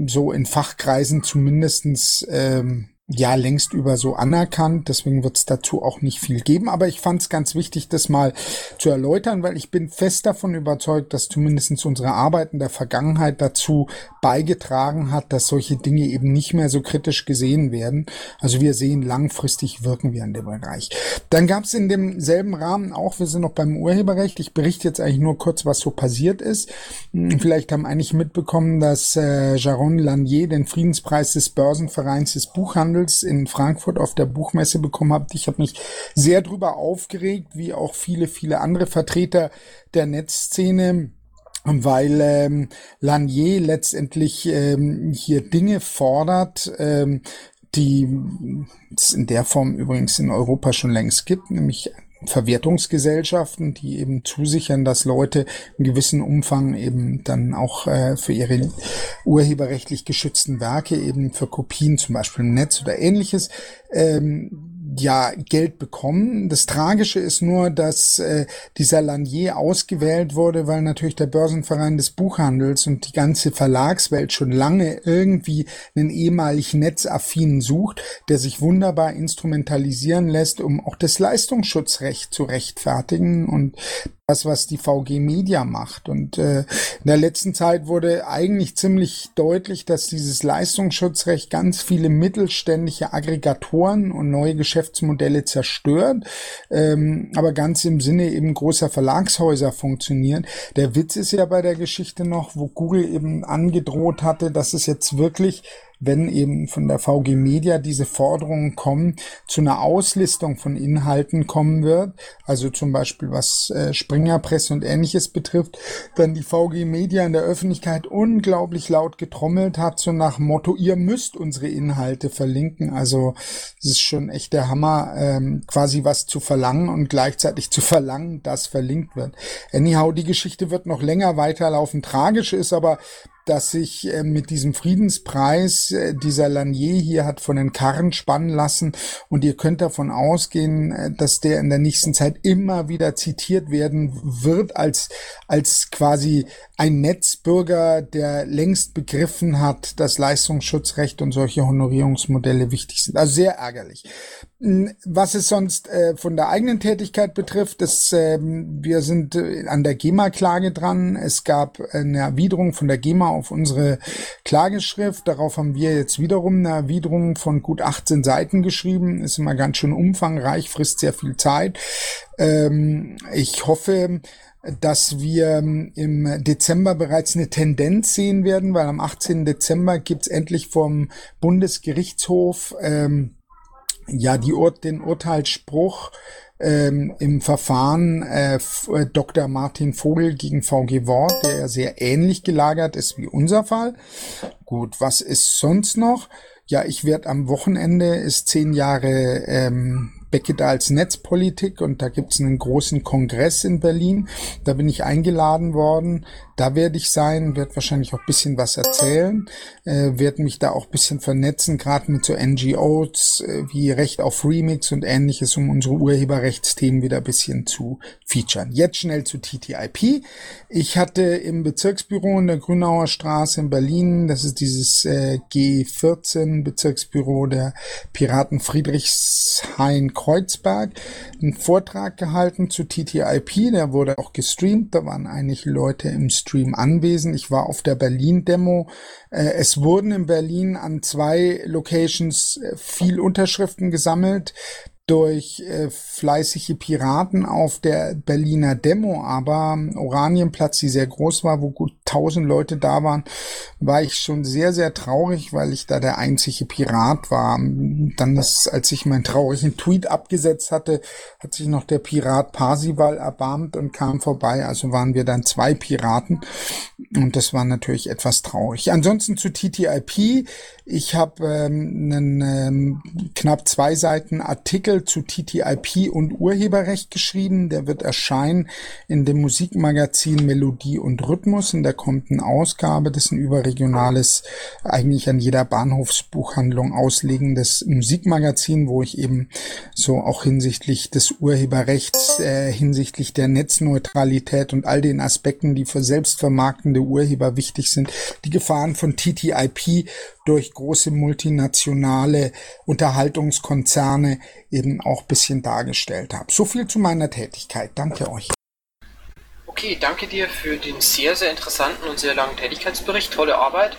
so in Fachkreisen zumindestens ähm, ja längst über so anerkannt. Deswegen wird es dazu auch nicht viel geben. Aber ich fand es ganz wichtig, das mal zu erläutern, weil ich bin fest davon überzeugt, dass zumindest unsere Arbeit in der Vergangenheit dazu beigetragen hat, dass solche Dinge eben nicht mehr so kritisch gesehen werden. Also wir sehen, langfristig wirken wir in dem Bereich. Dann gab es in demselben Rahmen auch, wir sind noch beim Urheberrecht, ich berichte jetzt eigentlich nur kurz, was so passiert ist. Hm, vielleicht haben einige mitbekommen, dass äh, Jaron Lanier den Friedenspreis des Börsenvereins des Buchhandels Buchhandels in Frankfurt auf der Buchmesse bekommen habt. Ich habe mich sehr drüber aufgeregt, wie auch viele, viele andere Vertreter der Netzszene weil ähm, Lanier letztendlich ähm, hier Dinge fordert, ähm, die es in der Form übrigens in Europa schon längst gibt, nämlich Verwertungsgesellschaften, die eben zusichern, dass Leute in gewissem Umfang eben dann auch äh, für ihre urheberrechtlich geschützten Werke eben für Kopien zum Beispiel im Netz oder ähnliches ähm, ja Geld bekommen. Das Tragische ist nur, dass äh, dieser Lanier ausgewählt wurde, weil natürlich der Börsenverein des Buchhandels und die ganze Verlagswelt schon lange irgendwie einen ehemalig netzaffinen sucht, der sich wunderbar instrumentalisieren lässt, um auch das Leistungsschutzrecht zu rechtfertigen und das, was die VG Media macht. Und äh, in der letzten Zeit wurde eigentlich ziemlich deutlich, dass dieses Leistungsschutzrecht ganz viele mittelständische Aggregatoren und neue Geschäftsmodelle zerstört, ähm, aber ganz im Sinne eben großer Verlagshäuser funktionieren. Der Witz ist ja bei der Geschichte noch, wo Google eben angedroht hatte, dass es jetzt wirklich wenn eben von der VG Media diese Forderungen kommen, zu einer Auslistung von Inhalten kommen wird, also zum Beispiel was äh, Springerpresse und ähnliches betrifft, dann die VG Media in der Öffentlichkeit unglaublich laut getrommelt hat, so nach Motto, ihr müsst unsere Inhalte verlinken. Also es ist schon echt der Hammer, ähm, quasi was zu verlangen und gleichzeitig zu verlangen, dass verlinkt wird. Anyhow, die Geschichte wird noch länger weiterlaufen. Tragisch ist aber, dass sich äh, mit diesem Friedenspreis äh, dieser Lanier hier hat von den Karren spannen lassen und ihr könnt davon ausgehen, äh, dass der in der nächsten Zeit immer wieder zitiert werden wird als als quasi ein Netzbürger, der längst begriffen hat, dass Leistungsschutzrecht und solche Honorierungsmodelle wichtig sind. Also sehr ärgerlich. Was es sonst von der eigenen Tätigkeit betrifft, das, äh, wir sind an der GEMA-Klage dran. Es gab eine Erwiderung von der GEMA auf unsere Klageschrift. Darauf haben wir jetzt wiederum eine Erwiderung von gut 18 Seiten geschrieben. Ist immer ganz schön umfangreich, frisst sehr viel Zeit. Ähm, ich hoffe, dass wir im Dezember bereits eine Tendenz sehen werden, weil am 18. Dezember gibt's endlich vom Bundesgerichtshof ähm, ja die Ur den Urteilsspruch ähm, im Verfahren äh, äh Dr. Martin Vogel gegen VG Wort, der ja sehr ähnlich gelagert ist wie unser Fall. Gut, was ist sonst noch? Ja, ich werde am Wochenende ist zehn Jahre ähm, Beckedals Netzpolitik und da gibt's einen großen Kongress in Berlin. Da bin ich eingeladen worden. Da werde ich sein, werde wahrscheinlich auch bisschen was erzählen, äh, werde mich da auch bisschen vernetzen, gerade mit so NGOs äh, wie Recht auf Remix und ähnliches, um unsere Urheberrechtsthemen wieder bisschen zu featuren. Jetzt schnell zu TTIP. Ich hatte im Bezirksbüro in der Grünauer Straße in Berlin, das ist dieses äh, G14 Bezirksbüro der Piraten Friedrichshain Kreuzberg, einen Vortrag gehalten zu TTIP. Der wurde auch gestreamt. Da waren einige Leute im Stream anwesend. Ich war auf der Berlin-Demo. Äh, es wurden in Berlin an zwei Locations äh, viel Unterschriften gesammelt. durch äh, fleißige Piraten auf der Berliner Demo, aber Oranienplatz, die sehr groß war, wo gut tausend Leute da waren, war ich schon sehr, sehr traurig, weil ich da der einzige Pirat war. Dann, ist, als ich meinen traurigen Tweet abgesetzt hatte, hat sich noch der Pirat Parsival erbarmt und kam vorbei. Also waren wir dann zwei Piraten und das war natürlich etwas traurig. Ansonsten zu TTIP. Ich habe ähm, einen ähm, knapp zwei Seiten Artikel zu TTIP und Urheberrecht geschrieben. Der wird erscheinen in dem Musikmagazin Melodie und Rhythmus. In der kommenden Ausgabe. Das ist ein überregionales, eigentlich an jeder Bahnhofsbuchhandlung auslegendes Musikmagazin, wo ich eben so auch hinsichtlich des Urheberrechts, äh, hinsichtlich der Netzneutralität und all den Aspekten, die für selbstvermarktende Urheber wichtig sind, die Gefahren von TTIP durch große multinationale Unterhaltungskonzerne eben auch bisschen dargestellt habe. So viel zu meiner Tätigkeit. Danke euch. Okay, danke dir für den sehr, sehr interessanten und sehr langen Tätigkeitsbericht. Tolle Arbeit.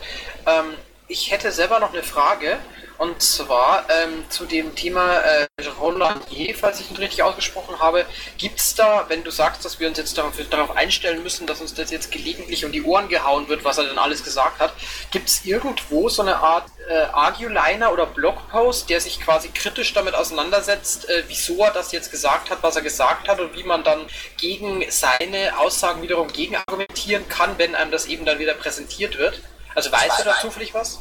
Ähm, ich hätte selber noch eine Frage. Und zwar ähm, zu dem Thema äh, Rolandier, falls ich ihn richtig ausgesprochen habe. Gibt es da, wenn du sagst, dass wir uns jetzt darauf, darauf, einstellen müssen, dass uns das jetzt gelegentlich um die Ohren gehauen wird, was er denn alles gesagt hat, gibt es irgendwo so eine Art äh, Arguliner oder Blogpost, der sich quasi kritisch damit auseinandersetzt, äh, wieso er das jetzt gesagt hat, was er gesagt hat und wie man dann gegen seine Aussagen wiederum gegenargumentieren kann, wenn einem das eben dann wieder präsentiert wird? Also weißt du da zufällig was?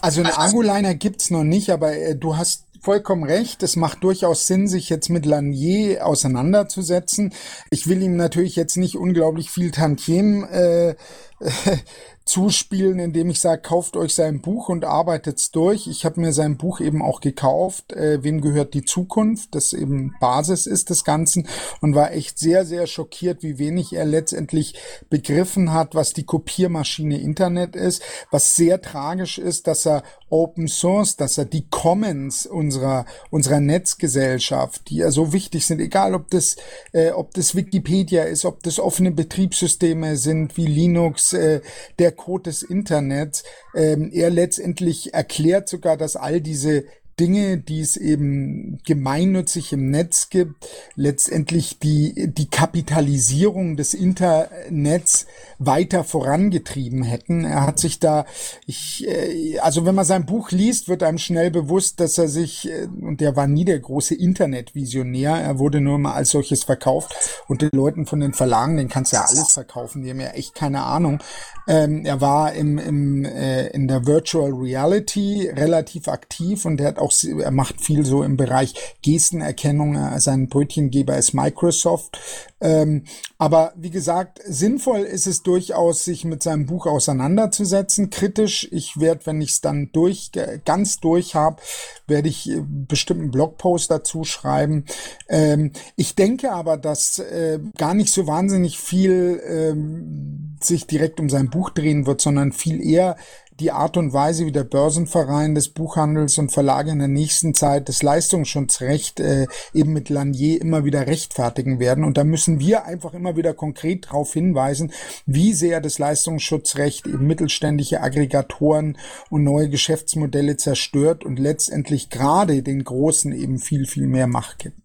Also eine Angoliner gibt's noch nicht, aber äh, du hast vollkommen recht. Es macht durchaus Sinn, sich jetzt mit Lanier auseinanderzusetzen. Ich will ihm natürlich jetzt nicht unglaublich viel Tantiem äh, zuspielen, indem ich sage, kauft euch sein Buch und arbeitet's durch. Ich habe mir sein Buch eben auch gekauft, äh, Wem gehört die Zukunft, das eben Basis ist des Ganzen. Und war echt sehr, sehr schockiert, wie wenig er letztendlich begriffen hat, was die Kopiermaschine Internet ist, was sehr tragisch ist, dass er Open Source, dass er die Commons unserer, unserer Netzgesellschaft, die ja so wichtig sind, egal ob das, äh, ob das Wikipedia ist, ob das offene Betriebssysteme sind wie Linux, äh, der Code des Internets. Ähm, er letztendlich erklärt sogar, dass all diese Dinge, die es eben gemeinnützig im Netz gibt, letztendlich die, die Kapitalisierung des Internets weiter vorangetrieben hätten. Er hat sich da, ich, äh, also wenn man sein Buch liest, wird einem schnell bewusst, dass er sich, äh, und der war nie der große Internetvisionär, er wurde nur mal als solches verkauft und den Leuten von den Verlagen, den kannst du ja alles verkaufen, die haben ja echt keine Ahnung. Ähm, er war im, im, äh, in der Virtual Reality relativ aktiv und er hat auch, er macht viel so im Bereich Gestenerkennung. Sein Brötchengeber ist Microsoft. Ähm, aber wie gesagt, sinnvoll ist es durchaus, sich mit seinem Buch auseinanderzusetzen, kritisch. Ich werde, wenn ich es dann durch, ganz durch habe, werde ich äh, bestimmt einen Blogpost dazu schreiben. Ähm, ich denke aber, dass äh, gar nicht so wahnsinnig viel ähm, sich direkt um sein Buch drehen wird, sondern viel eher die Art und Weise, wie der Börsenverein des Buchhandels und Verlage in der nächsten Zeit das Leistungsschutzrecht äh, eben mit Lanier immer wieder rechtfertigen werden. Und da müssen wir einfach immer wieder konkret darauf hinweisen, wie sehr das Leistungsschutzrecht eben mittelständische Aggregatoren und neue Geschäftsmodelle zerstört und letztendlich gerade den Großen eben viel, viel mehr Macht gibt.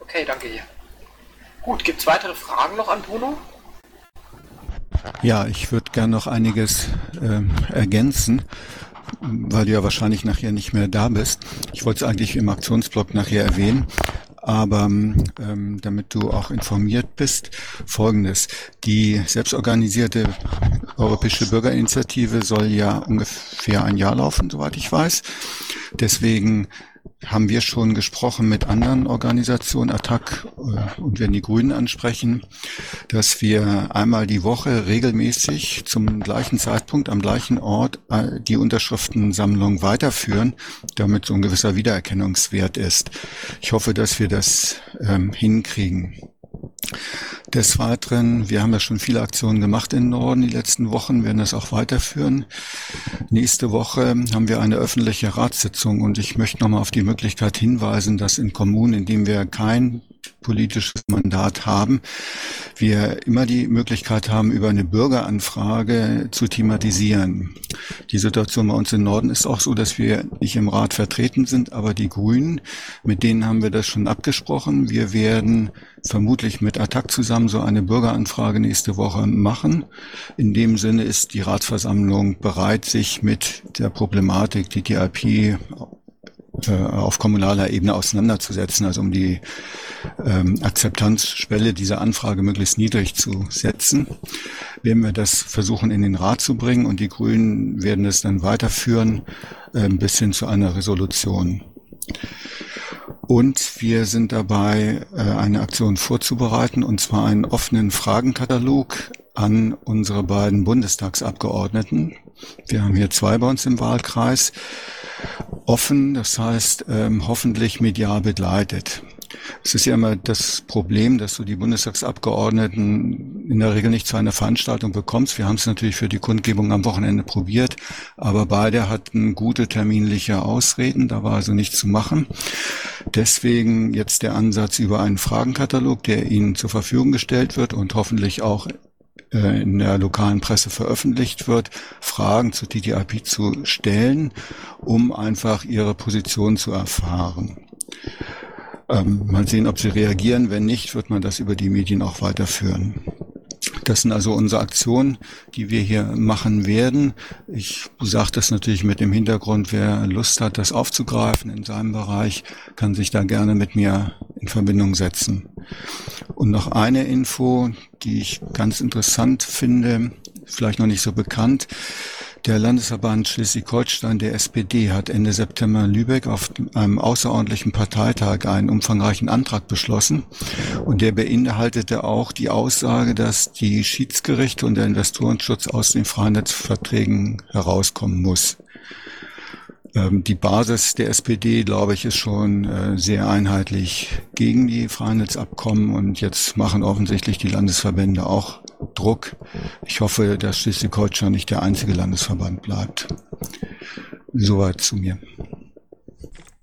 Okay, danke dir. Gut, gibt's weitere Fragen noch an Bruno? Ja, ich würde gern noch einiges ähm, ergänzen, weil du ja wahrscheinlich nachher nicht mehr da bist. Ich wollte es eigentlich im Aktionsblock nachher erwähnen, aber ähm, damit du auch informiert bist, folgendes. Die selbstorganisierte Europäische Bürgerinitiative soll ja ungefähr ein Jahr laufen, soweit ich weiß. Deswegen haben wir schon gesprochen mit anderen Organisationen, Attac äh, und werden die Grünen ansprechen, dass wir einmal die Woche regelmäßig zum gleichen Zeitpunkt am gleichen Ort äh, die Unterschriftensammlung weiterführen, damit so ein gewisser Wiedererkennungswert ist. Ich hoffe, dass wir das ähm, hinkriegen. Des Weiteren, wir haben ja schon viele Aktionen gemacht in Norden die letzten Wochen, werden das auch weiterführen. Nächste Woche haben wir eine öffentliche Ratssitzung und ich möchte nochmal auf die Möglichkeit hinweisen, dass in Kommunen, in denen wir kein politisches Mandat haben, wir immer die Möglichkeit haben, über eine Bürgeranfrage zu thematisieren. Die Situation bei uns im Norden ist auch so, dass wir nicht im Rat vertreten sind, aber die Grünen, mit denen haben wir das schon abgesprochen. Wir werden vermutlich mit Attac zusammen so eine Bürgeranfrage nächste Woche machen. In dem Sinne ist die Ratsversammlung bereit, sich mit der Problematik TTIP äh, auf kommunaler Ebene auseinanderzusetzen, also um die ähm, Akzeptanzschwelle dieser Anfrage möglichst niedrig zu setzen, werden wir das versuchen in den Rat zu bringen und die Grünen werden es dann weiterführen äh, bis hin zu einer Resolution. Und wir sind dabei, äh, eine Aktion vorzubereiten, und zwar einen offenen Fragenkatalog an unsere beiden Bundestagsabgeordneten. Wir haben hier zwei bei uns im Wahlkreis. Offen, das heißt ähm, hoffentlich medial begleitet. Es ist ja immer das Problem, dass du die Bundestagsabgeordneten in der Regel nicht zu einer Veranstaltung bekommst. Wir haben es natürlich für die Kundgebung am Wochenende probiert, aber beide hatten gute terminliche Ausreden, da war also nichts zu machen. Deswegen jetzt der Ansatz über einen Fragenkatalog, der Ihnen zur Verfügung gestellt wird und hoffentlich auch äh, in der lokalen Presse veröffentlicht wird, Fragen zu TTIP zu stellen, um einfach ihre Position zu erfahren. Ähm, mal sehen, ob sie reagieren. Wenn nicht, wird man das über die Medien auch weiterführen. Das sind also unsere Aktionen, die wir hier machen werden. Ich sage das natürlich mit dem Hintergrund, wer Lust hat, das aufzugreifen in seinem Bereich, kann sich da gerne mit mir in Verbindung setzen. Und noch eine Info, die ich ganz interessant finde, vielleicht noch nicht so bekannt. Der Landesverband Schleswig-Holstein der SPD hat Ende September in Lübeck auf einem außerordentlichen Parteitag einen umfangreichen Antrag beschlossen und der beinhaltete auch die Aussage, dass die Schiedsgerichte und der Investorenschutz aus den Freinetzverträgen herauskommen muss. Ähm, die Basis der SPD, glaube ich, ist schon äh, sehr einheitlich gegen die Freinetzabkommen und jetzt machen offensichtlich die Landesverbände auch Druck. Ich hoffe, dass Schleswig-Holstein nicht der einzige Landesverband bleibt. Soweit zu mir.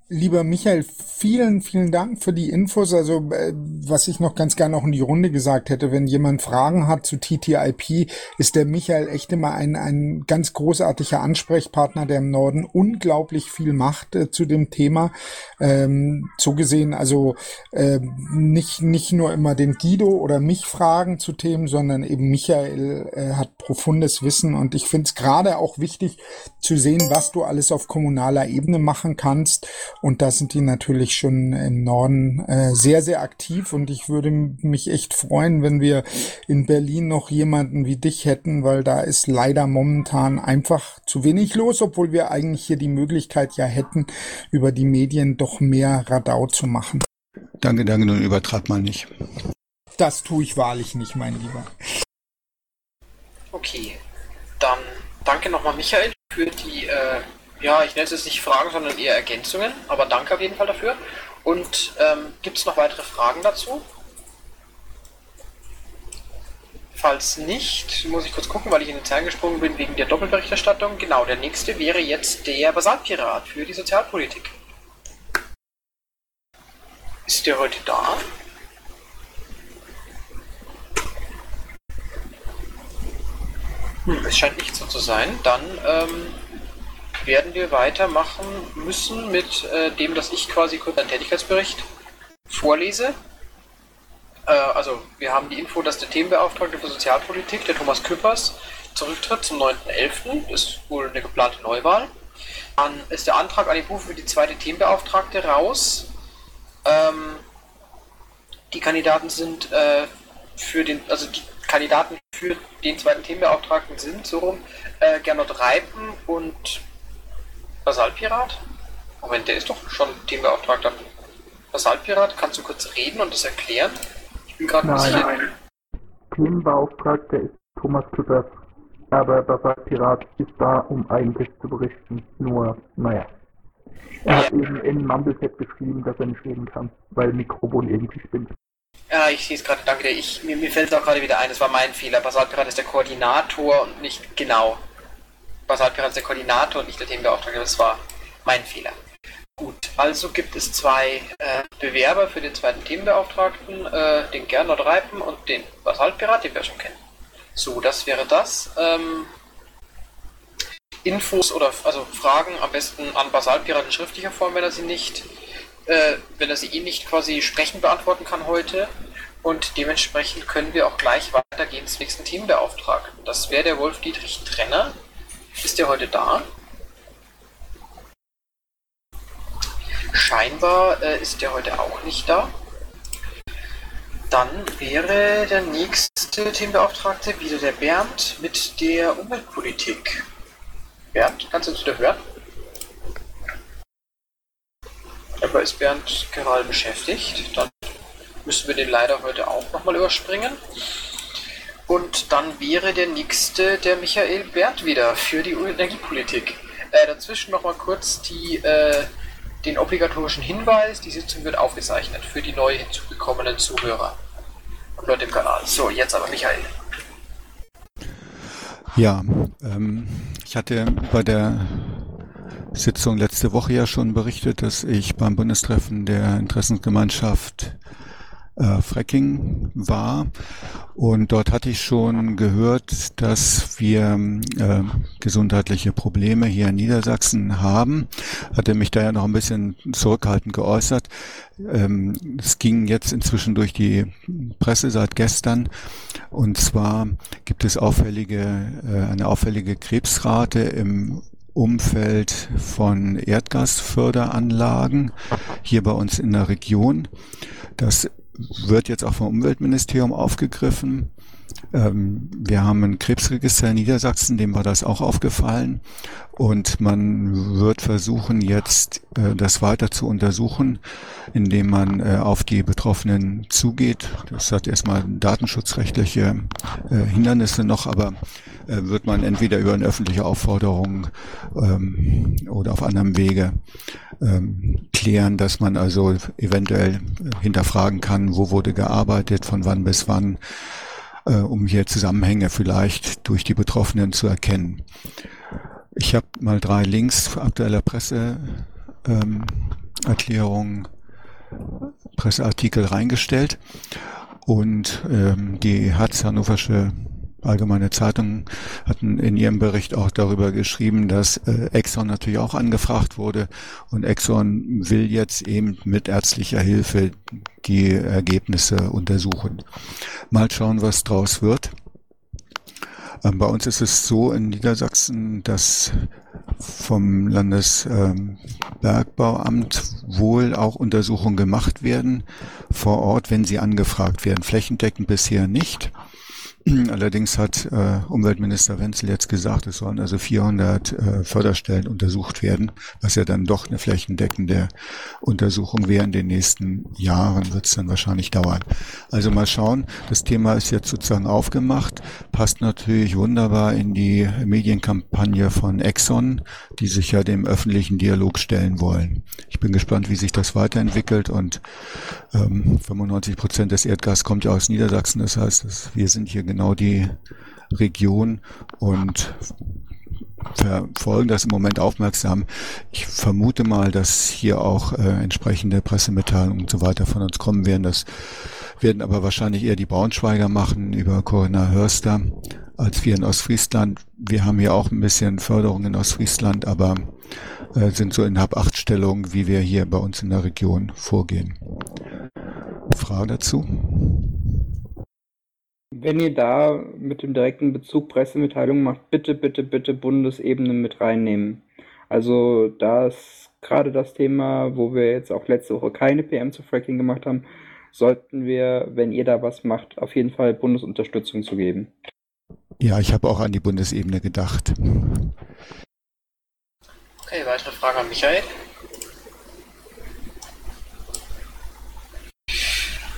Lieber Michael, vielen, vielen Dank für die Infos. Also, äh, was ich noch ganz gerne noch in die Runde gesagt hätte, wenn jemand Fragen hat zu TTIP, ist der Michael echt immer ein, ein ganz großartiger Ansprechpartner, der im Norden unglaublich viel macht äh, zu dem Thema. Ähm, so gesehen, also äh, nicht, nicht nur immer den Guido oder mich fragen zu Themen, sondern eben Michael äh, hat profundes Wissen und ich finde es gerade auch wichtig zu sehen, was du alles auf kommunaler Ebene machen kannst und da sind die natürlich schon im Norden äh, sehr, sehr aktiv. Und ich würde mich echt freuen, wenn wir in Berlin noch jemanden wie dich hätten, weil da ist leider momentan einfach zu wenig los, obwohl wir eigentlich hier die Möglichkeit ja hätten, über die Medien doch mehr Radau zu machen. Danke, danke, nun übertreibt mal nicht. Das tue ich wahrlich nicht, mein Lieber. Okay, dann danke nochmal Michael für die äh, ja, ich nenne es jetzt nicht Fragen, sondern eher Ergänzungen, aber danke auf jeden Fall dafür. Und ähm, gibt es noch weitere Fragen dazu? Falls nicht, muss ich kurz gucken, weil ich in den Zahlen gesprungen bin wegen der Doppelberichterstattung. Genau, der nächste wäre jetzt der Basalpirat für die Sozialpolitik. Ist der heute da? Hm, es scheint nicht so zu sein. Dann ähm, werden wir weitermachen müssen mit äh, dem, dass ich quasi kurz einen Tätigkeitsbericht vorlese. Äh, also wir haben die Info, dass der Themenbeauftragte für Sozialpolitik, der Thomas Küppers, zurücktritt zum 9.11. Das ist wohl eine geplante Neuwahl. Dann ist der Antrag an die Buche für die zweite Themenbeauftragte raus. Ähm, die Kandidaten sind äh, für den, also die Kandidaten für den zweiten Themenbeauftragten sind so rum äh, Gernot Reipen und Basalpirat? Moment, der ist doch schon Teambeauftragter. Basalpirat, kannst du kurz reden und das erklären? Ich bin gerade ein bisschen. Themenbeauftragter ist Thomas Küppers, aber Basalpirat ist da, um eigentlich zu berichten. Nur, naja. Er hat eben in Mumbleset geschrieben, dass er nicht reden kann, weil Mikrofon irgendwie spinnt. Ja, ich sehe es gerade, danke dir. Ich, mir, mir fällt es auch gerade wieder ein, es war mein Fehler. Basalpirat ist der Koordinator und nicht genau. Basalpirat ist der Koordinator und nicht der Themenbeauftragte. Das war mein Fehler. Gut, also gibt es zwei äh, Bewerber für den zweiten Themenbeauftragten, äh, den Gernot Reipen und den Basaltpirat, den wir schon kennen. So, das wäre das. Ähm, Infos oder also Fragen am besten an Basaltpirat in schriftlicher Form, wenn er sie nicht, äh, wenn er sie eh nicht quasi sprechend beantworten kann heute. Und dementsprechend können wir auch gleich weitergehen zum nächsten Teambeauftragten. Das wäre der Wolf Dietrich Trenner. Ist der heute da? Scheinbar äh, ist der heute auch nicht da. Dann wäre der nächste Teambeauftragte wieder der Bernd mit der Umweltpolitik. Bernd, kannst du uns wieder hören? Aber ist Bernd gerade beschäftigt? Dann müssen wir den leider heute auch nochmal überspringen. Und dann wäre der nächste der Michael Bernd wieder für die Energiepolitik. Äh, dazwischen nochmal kurz die äh, den obligatorischen Hinweis, die Sitzung wird aufgezeichnet für die neu hinzugekommenen Zuhörer und Leute im Kanal. So, jetzt aber Michael. Ja, ähm, ich hatte bei der Sitzung letzte Woche ja schon berichtet, dass ich beim Bundestreffen der Interessensgemeinschaft äh, Fracking war. Und dort hatte ich schon gehört, dass wir äh, gesundheitliche Probleme hier in Niedersachsen haben. Hatte mich da ja noch ein bisschen zurückhaltend geäußert. Ähm, es ging jetzt inzwischen durch die Presse seit gestern. Und zwar gibt es auffällige, äh, eine auffällige Krebsrate im Umfeld von Erdgasförderanlagen hier bei uns in der Region. Das wird jetzt auch vom Umweltministerium aufgegriffen. Ähm, wir haben ein Krebsregister in Niedersachsen, dem war das auch aufgefallen. Und man wird versuchen, jetzt äh, das weiter zu untersuchen, indem man äh, auf die Betroffenen zugeht. Das hat erstmal datenschutzrechtliche äh, Hindernisse noch, aber wird man entweder über eine öffentliche Aufforderung ähm, oder auf anderem Wege ähm, klären, dass man also eventuell hinterfragen kann, wo wurde gearbeitet, von wann bis wann, äh, um hier Zusammenhänge vielleicht durch die Betroffenen zu erkennen. Ich habe mal drei Links aktueller Presseerklärungen, ähm, Presseartikel reingestellt und ähm, die Hatz Hannoversche Allgemeine Zeitung hatten in ihrem Bericht auch darüber geschrieben, dass äh, Exxon natürlich auch angefragt wurde und Exxon will jetzt eben mit ärztlicher Hilfe die Ergebnisse untersuchen. Mal schauen, was draus wird. Ähm, bei uns ist es so in Niedersachsen, dass vom Landesbergbauamt ähm, wohl auch Untersuchungen gemacht werden vor Ort, wenn sie angefragt werden. Flächendeckend bisher nicht. Allerdings hat äh, Umweltminister Wenzel jetzt gesagt, es sollen also 400 äh, Förderstellen untersucht werden, was ja dann doch eine flächendeckende Untersuchung wäre. In den nächsten Jahren wird es dann wahrscheinlich dauern. Also mal schauen. Das Thema ist jetzt sozusagen aufgemacht, passt natürlich wunderbar in die Medienkampagne von Exxon, die sich ja dem öffentlichen Dialog stellen wollen. Ich bin gespannt, wie sich das weiterentwickelt und ähm, 95 Prozent des Erdgas kommt ja aus Niedersachsen. Das heißt, wir sind hier genau die Region und verfolgen das im Moment aufmerksam. Ich vermute mal, dass hier auch äh, entsprechende Pressemitteilungen und so weiter von uns kommen werden. Das werden aber wahrscheinlich eher die Braunschweiger machen über Corinna Hörster als wir in Ostfriesland. Wir haben hier auch ein bisschen Förderung in Ostfriesland, aber äh, sind so in Hab-Acht-Stellung, wie wir hier bei uns in der Region vorgehen. Frage dazu? Wenn ihr da mit dem direkten Bezug Pressemitteilungen macht, bitte, bitte, bitte Bundesebene mit reinnehmen. Also da ist gerade das Thema, wo wir jetzt auch letzte Woche keine PM zu Fracking gemacht haben, sollten wir, wenn ihr da was macht, auf jeden Fall Bundesunterstützung zu geben. Ja, ich habe auch an die Bundesebene gedacht. Okay, weitere Frage an Michael?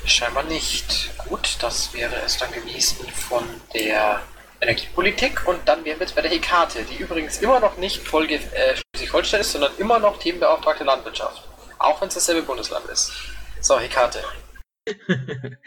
Scheinbar nicht. Gut, das wäre es dann gewesen von der Energiepolitik und dann wären wir jetzt bei der Hekate, die übrigens immer noch nicht Folge äh, Schleswig-Holstein ist, sondern immer noch Themenbeauftragte Landwirtschaft. Auch wenn es dasselbe Bundesland ist. So, Hekate.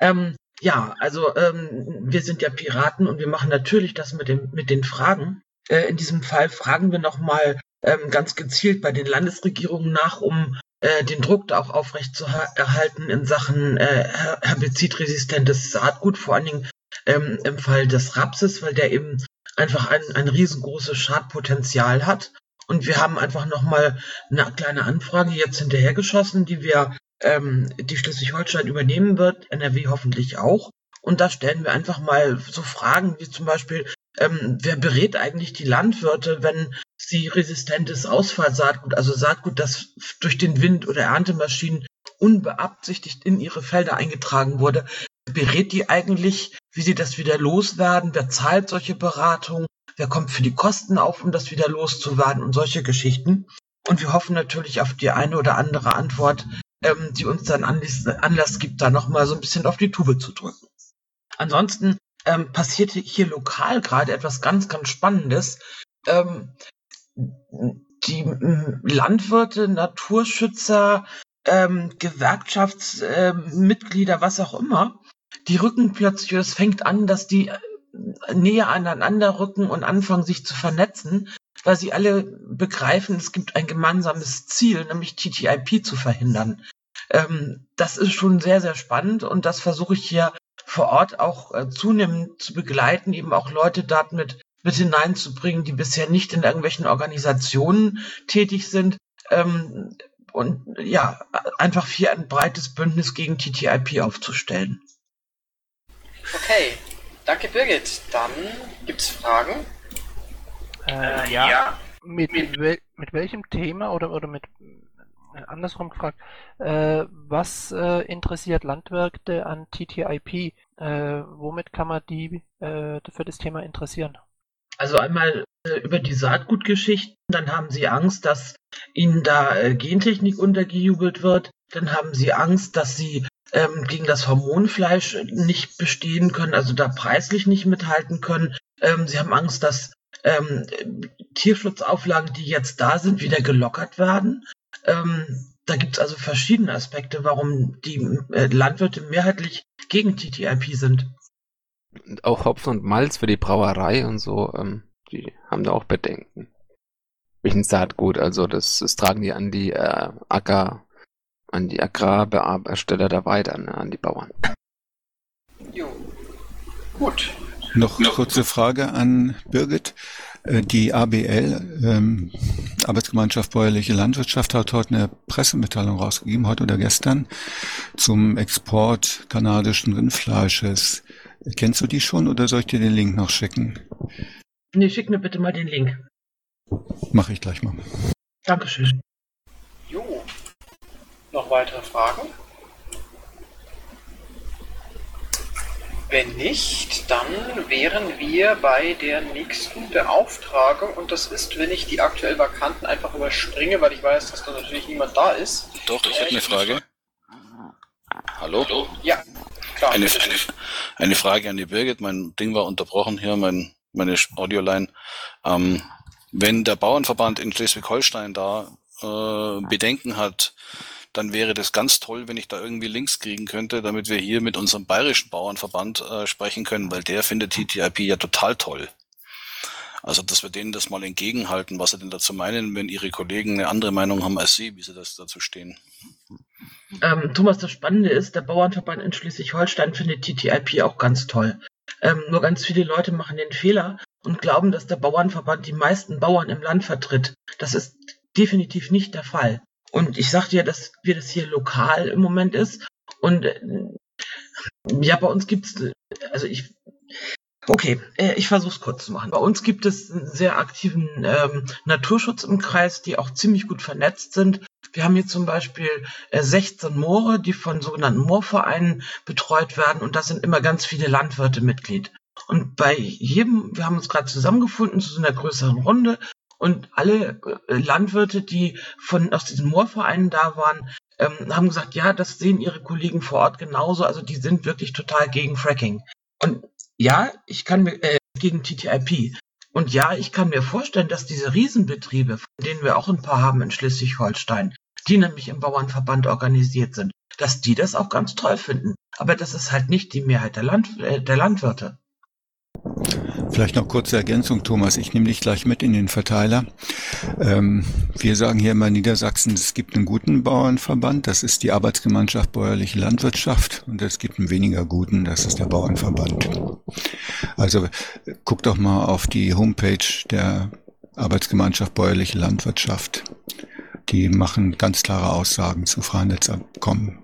ähm, ja, also ähm, wir sind ja Piraten und wir machen natürlich das mit, dem, mit den Fragen. Äh, in diesem Fall fragen wir nochmal ähm, ganz gezielt bei den Landesregierungen nach, um äh, den Druck auch aufrecht zu erhalten in Sachen äh, herbizidresistentes Saatgut, vor allen Dingen ähm, im Fall des Rapses, weil der eben einfach ein, ein riesengroßes Schadpotenzial hat. Und wir haben einfach nochmal eine kleine Anfrage jetzt hinterhergeschossen, die wir, ähm, die Schleswig-Holstein übernehmen wird, NRW hoffentlich auch. Und da stellen wir einfach mal so Fragen wie zum Beispiel, ähm, wer berät eigentlich die Landwirte, wenn sie resistentes Ausfallsaatgut, also Saatgut, das durch den Wind oder Erntemaschinen unbeabsichtigt in ihre Felder eingetragen wurde, berät die eigentlich, wie sie das wieder loswerden? Wer zahlt solche Beratungen? Wer kommt für die Kosten auf, um das wieder loszuwerden und solche Geschichten? Und wir hoffen natürlich auf die eine oder andere Antwort, ähm, die uns dann Anlass, Anlass gibt, da nochmal so ein bisschen auf die Tube zu drücken. Ansonsten ähm, passiert hier lokal gerade etwas ganz, ganz Spannendes. Ähm, die Landwirte, Naturschützer, ähm, Gewerkschaftsmitglieder, äh, was auch immer, die rücken plötzlich, es fängt an, dass die äh, näher aneinander rücken und anfangen, sich zu vernetzen, weil sie alle begreifen, es gibt ein gemeinsames Ziel, nämlich TTIP zu verhindern. Ähm, das ist schon sehr, sehr spannend und das versuche ich hier vor Ort auch äh, zunehmend zu begleiten, eben auch Leute dort mit, mit hineinzubringen, die bisher nicht in irgendwelchen Organisationen tätig sind. Ähm, und ja, einfach hier ein breites Bündnis gegen TTIP aufzustellen. Okay, danke Birgit. Dann gibt es Fragen. Äh, ja. ja. Mit, wel mit welchem Thema oder, oder mit andersrum gefragt, äh, was äh, interessiert Landwirte an TTIP? Äh, womit kann man die äh, für das Thema interessieren? Also einmal äh, über die Saatgutgeschichten, dann haben sie Angst, dass ihnen da äh, Gentechnik untergejubelt wird, dann haben sie Angst, dass sie ähm, gegen das Hormonfleisch nicht bestehen können, also da preislich nicht mithalten können. Ähm, sie haben Angst, dass ähm, Tierschutzauflagen, die jetzt da sind, wieder gelockert werden. Ähm, da gibt es also verschiedene Aspekte, warum die äh, Landwirte mehrheitlich gegen TTIP sind. Und auch Hopfen und Malz für die Brauerei und so, ähm, die haben da auch Bedenken. Welchen Saatgut, also das, das tragen die an die äh, Acker, an die Agrarbeersteller da weiter, ne, an die Bauern. Jo. Gut. Noch eine kurze Frage an Birgit. Äh, die ABL, ähm, Arbeitsgemeinschaft Bäuerliche Landwirtschaft, hat heute eine Pressemitteilung rausgegeben, heute oder gestern, zum Export kanadischen Rindfleisches. Kennst du die schon oder soll ich dir den Link noch schicken? Nee, schick mir bitte mal den Link. Mache ich gleich mal. Dankeschön. Jo. Noch weitere Fragen? Wenn nicht, dann wären wir bei der nächsten Beauftragung und das ist, wenn ich die aktuell Vakanten einfach überspringe, weil ich weiß, dass da natürlich niemand da ist. Doch, ich hätte eine Frage. Hallo? Hallo? Ja, klar. Eine, eine, eine, Frage an die Birgit. Mein Ding war unterbrochen hier, mein, meine Audioline. Ähm, wenn der Bauernverband in Schleswig-Holstein da äh, Bedenken hat, dann wäre das ganz toll, wenn ich da irgendwie Links kriegen könnte, damit wir hier mit unserem bayerischen Bauernverband äh, sprechen können, weil der findet TTIP ja total toll. Also, dass wir denen das mal entgegenhalten, was sie denn dazu meinen, wenn ihre Kollegen eine andere Meinung haben als sie, wie sie das dazu stehen. Ähm, Thomas, das Spannende ist, der Bauernverband in Schleswig-Holstein findet TTIP auch ganz toll. Ähm, nur ganz viele Leute machen den Fehler und glauben, dass der Bauernverband die meisten Bauern im Land vertritt. Das ist definitiv nicht der Fall. Und ich sagte ja, dass wir das hier lokal im Moment ist. Und äh, ja, bei uns gibt's, also ich, okay, äh, ich versuche es kurz zu machen. Bei uns gibt es einen sehr aktiven ähm, Naturschutz im Kreis, die auch ziemlich gut vernetzt sind. Wir haben hier zum Beispiel äh, 16 Moore, die von sogenannten Moorvereinen betreut werden und da sind immer ganz viele Landwirte Mitglied. Und bei jedem, wir haben uns gerade zusammengefunden zu so einer größeren Runde und alle äh, Landwirte, die von aus diesen Moorvereinen da waren, ähm, haben gesagt, ja, das sehen ihre Kollegen vor Ort genauso. Also die sind wirklich total gegen Fracking. Und ja, ich kann mir äh, gegen TTIP. Und ja, ich kann mir vorstellen, dass diese Riesenbetriebe, von denen wir auch ein paar haben in Schleswig-Holstein, die nämlich im Bauernverband organisiert sind, dass die das auch ganz toll finden. Aber das ist halt nicht die Mehrheit der, Land, äh, der Landwirte. Vielleicht noch kurze Ergänzung, Thomas. Ich nehme dich gleich mit in den Verteiler. Ähm, wir sagen hier immer in Niedersachsen, es gibt einen guten Bauernverband, das ist die Arbeitsgemeinschaft Bäuerliche Landwirtschaft und es gibt einen weniger guten, das ist der Bauernverband. Also guck doch mal auf die Homepage der Arbeitsgemeinschaft Bäuerliche Landwirtschaft. Die machen ganz klare Aussagen zu Freihandelsabkommen.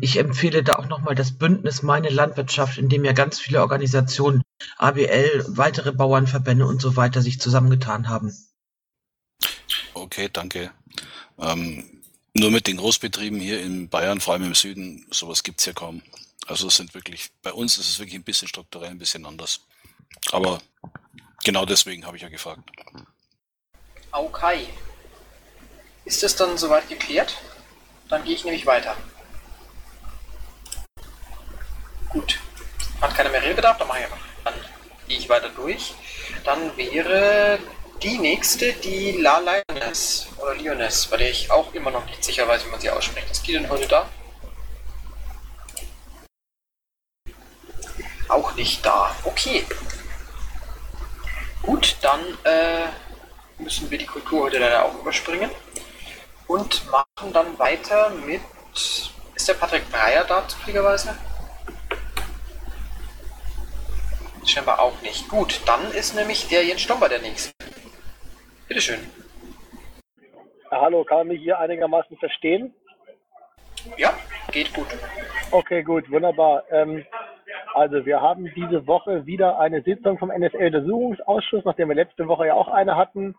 Ich empfehle da auch nochmal das Bündnis Meine Landwirtschaft, in dem ja ganz viele Organisationen, ABL, weitere Bauernverbände und so weiter sich zusammengetan haben. Okay, danke. Ähm, nur mit den Großbetrieben hier in Bayern, vor allem im Süden, sowas gibt's ja kaum. Also es sind wirklich, bei uns ist es wirklich ein bisschen strukturell ein bisschen anders. Aber genau deswegen habe ich ja gefragt. Okay. Ist es dann soweit geklärt? Dann gehe ich nämlich weiter. Gut. Hat keiner mehr Redebedarf, dann mache ich einfach. Gehe ich weiter durch. Dann wäre die nächste die La Lioness oder Lioness, bei der ich auch immer noch nicht sicher weiß, wie man sie ausspricht. Ist die denn heute da? Auch nicht da. Okay. Gut, dann äh, müssen wir die Kultur heute leider auch überspringen und machen dann weiter mit. Ist der Patrick Breyer da zufälligerweise? Scheinbar auch nicht. Gut, dann ist nämlich der Jens Stomber der nächste. Bitteschön. Ja, hallo, kann man mich hier einigermaßen verstehen? Ja, geht gut. Okay, gut, wunderbar. Ähm, also wir haben diese Woche wieder eine Sitzung vom NSA-Untersuchungsausschuss, nachdem wir letzte Woche ja auch eine hatten.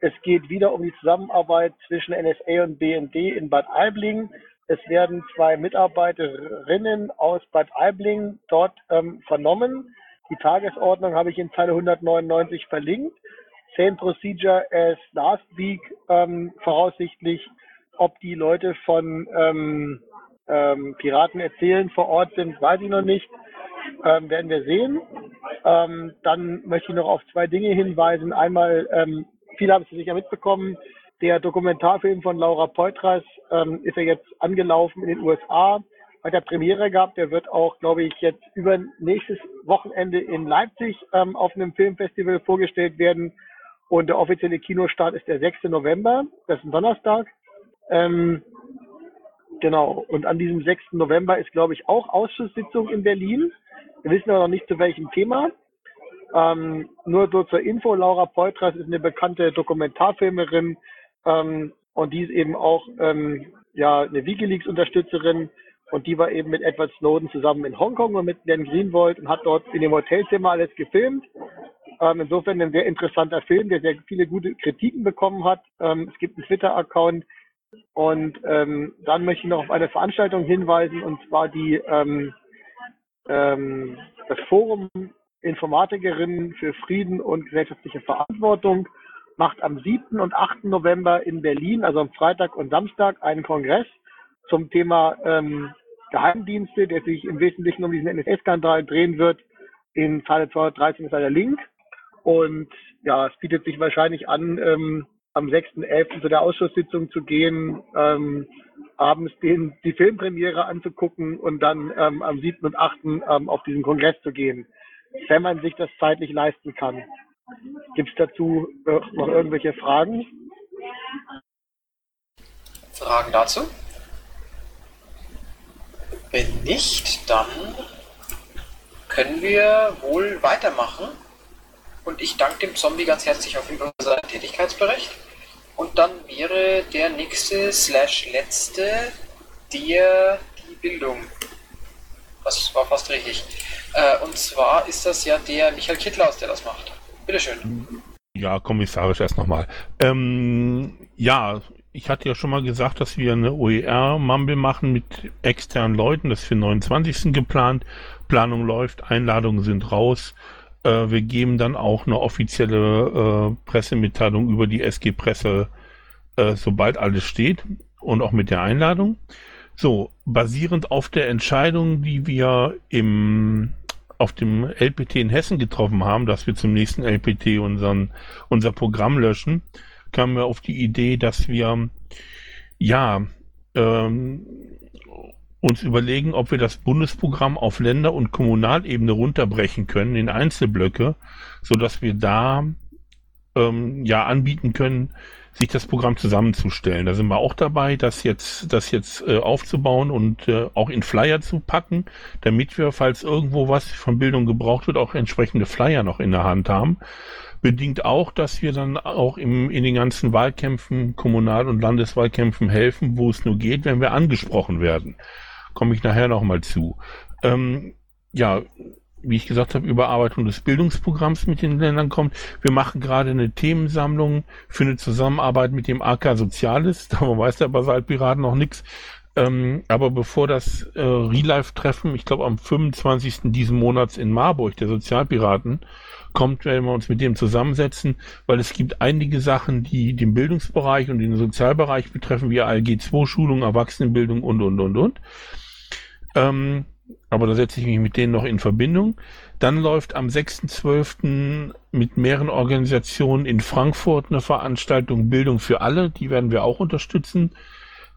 Es geht wieder um die Zusammenarbeit zwischen NSA und BND in Bad Aibling. Es werden zwei Mitarbeiterinnen aus Bad Aibling dort ähm, vernommen. Die Tagesordnung habe ich in Zeile 199 verlinkt. Same procedure as last week, ähm, voraussichtlich, ob die Leute von ähm, ähm, Piraten erzählen vor Ort sind, weiß ich noch nicht. Ähm, werden wir sehen. Ähm, dann möchte ich noch auf zwei Dinge hinweisen. Einmal, ähm, viele haben es sicher mitbekommen, der Dokumentarfilm von Laura Poitras ähm, ist ja jetzt angelaufen in den USA, der Premiere gehabt. Der wird auch, glaube ich, jetzt über nächstes Wochenende in Leipzig ähm, auf einem Filmfestival vorgestellt werden. Und der offizielle Kinostart ist der 6. November, das ist ein Donnerstag. Ähm, genau, und an diesem 6. November ist, glaube ich, auch Ausschusssitzung in Berlin. Wir wissen aber noch nicht zu welchem Thema. Ähm, nur so zur Info, Laura Poitras ist eine bekannte Dokumentarfilmerin ähm, und die ist eben auch ähm, ja, eine Wikileaks-Unterstützerin und die war eben mit Edward Snowden zusammen in Hongkong und mit Dan Greenwald und hat dort in dem Hotelzimmer alles gefilmt. Ähm, insofern ein sehr interessanter Film, der sehr viele gute Kritiken bekommen hat. Ähm, es gibt einen Twitter-Account und ähm, dann möchte ich noch auf eine Veranstaltung hinweisen und zwar die ähm, ähm, das Forum Informatikerinnen für Frieden und gesellschaftliche Verantwortung macht am 7. und 8. November in Berlin, also am Freitag und Samstag, einen Kongress zum Thema ähm, Geheimdienste, der sich im Wesentlichen um diesen NSA-Skandal drehen wird. In Zeile 213 ist da der Link. Und ja, es bietet sich wahrscheinlich an, ähm, am 6.11. zu der Ausschusssitzung zu gehen, ähm, abends den, die Filmpremiere anzugucken und dann ähm, am 7. und 8. Ähm, auf diesen Kongress zu gehen, wenn man sich das zeitlich leisten kann. Gibt es dazu äh, noch irgendwelche Fragen? Fragen dazu? Wenn nicht, dann können wir wohl weitermachen. Und ich danke dem Zombie ganz herzlich auf jeden Fall für seinen Tätigkeitsbericht. Und dann wäre der nächste slash letzte der die Bildung. Das war fast richtig. Äh, und zwar ist das ja der Michael Kittlaus, der das macht. Bitteschön. Ja, kommissarisch erst nochmal. Ähm, ja, ich hatte ja schon mal gesagt, dass wir eine OER-Mumble machen mit externen Leuten. Das ist für den 29. geplant. Planung läuft, Einladungen sind raus. Äh, wir geben dann auch eine offizielle äh, Pressemitteilung über die SG Presse, äh, sobald alles steht und auch mit der Einladung. So, basierend auf der Entscheidung, die wir im auf dem LPT in Hessen getroffen haben, dass wir zum nächsten LPT unseren, unser Programm löschen, kamen wir auf die Idee, dass wir ja ähm, uns überlegen, ob wir das Bundesprogramm auf Länder- und Kommunalebene runterbrechen können in Einzelblöcke, so dass wir da ähm, ja anbieten können, sich das Programm zusammenzustellen. Da sind wir auch dabei, das jetzt, das jetzt äh, aufzubauen und äh, auch in Flyer zu packen, damit wir, falls irgendwo was von Bildung gebraucht wird, auch entsprechende Flyer noch in der Hand haben. Bedingt auch, dass wir dann auch im, in den ganzen Wahlkämpfen, Kommunal- und Landeswahlkämpfen helfen, wo es nur geht, wenn wir angesprochen werden. Komme ich nachher nochmal zu. Ähm, ja, wie ich gesagt habe, Überarbeitung des Bildungsprogramms mit den Ländern kommt. Wir machen gerade eine Themensammlung für eine Zusammenarbeit mit dem AK Soziales. Da weiß der Basaltpiraten noch nichts. Ähm, aber bevor das äh, Relive-Treffen, ich glaube am 25. diesen Monats in Marburg, der Sozialpiraten, kommt, werden wir uns mit dem zusammensetzen, weil es gibt einige Sachen, die den Bildungsbereich und den Sozialbereich betreffen, wie ALG-2-Schulung, Erwachsenenbildung und, und, und, und. Ähm, aber da setze ich mich mit denen noch in Verbindung. Dann läuft am 6.12. mit mehreren Organisationen in Frankfurt eine Veranstaltung Bildung für alle. Die werden wir auch unterstützen.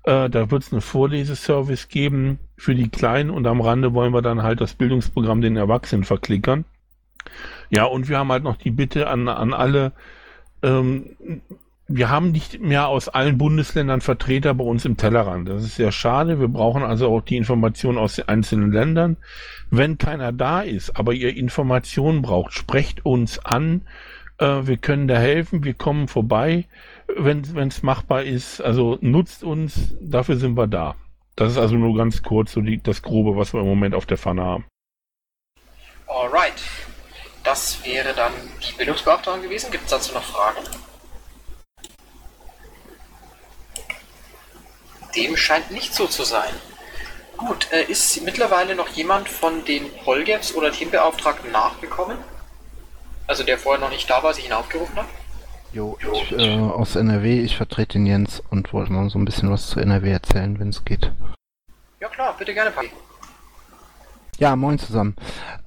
Äh, da wird es einen Vorleseservice geben für die Kleinen und am Rande wollen wir dann halt das Bildungsprogramm den Erwachsenen verklickern. Ja, und wir haben halt noch die Bitte an, an alle, ähm, wir haben nicht mehr aus allen Bundesländern Vertreter bei uns im Tellerrand. Das ist sehr schade. Wir brauchen also auch die Informationen aus den einzelnen Ländern. Wenn keiner da ist, aber ihr Informationen braucht, sprecht uns an. Äh, wir können da helfen. Wir kommen vorbei, wenn es machbar ist. Also nutzt uns. Dafür sind wir da. Das ist also nur ganz kurz so die, das Grobe, was wir im Moment auf der Pfanne haben. Alright. Das wäre dann die Bildungsbeauftragte gewesen. Gibt es dazu noch Fragen? Dem scheint nicht so zu sein. Gut, äh, ist mittlerweile noch jemand von den Polgaps oder Teambeauftragten nachgekommen? Also der vorher noch nicht da war, sich ihn aufgerufen hat? Jo, ich, äh, aus NRW, ich vertrete den Jens und wollte mal so ein bisschen was zu NRW erzählen, wenn es geht. Ja klar, bitte gerne, Paki. Ja, moin zusammen.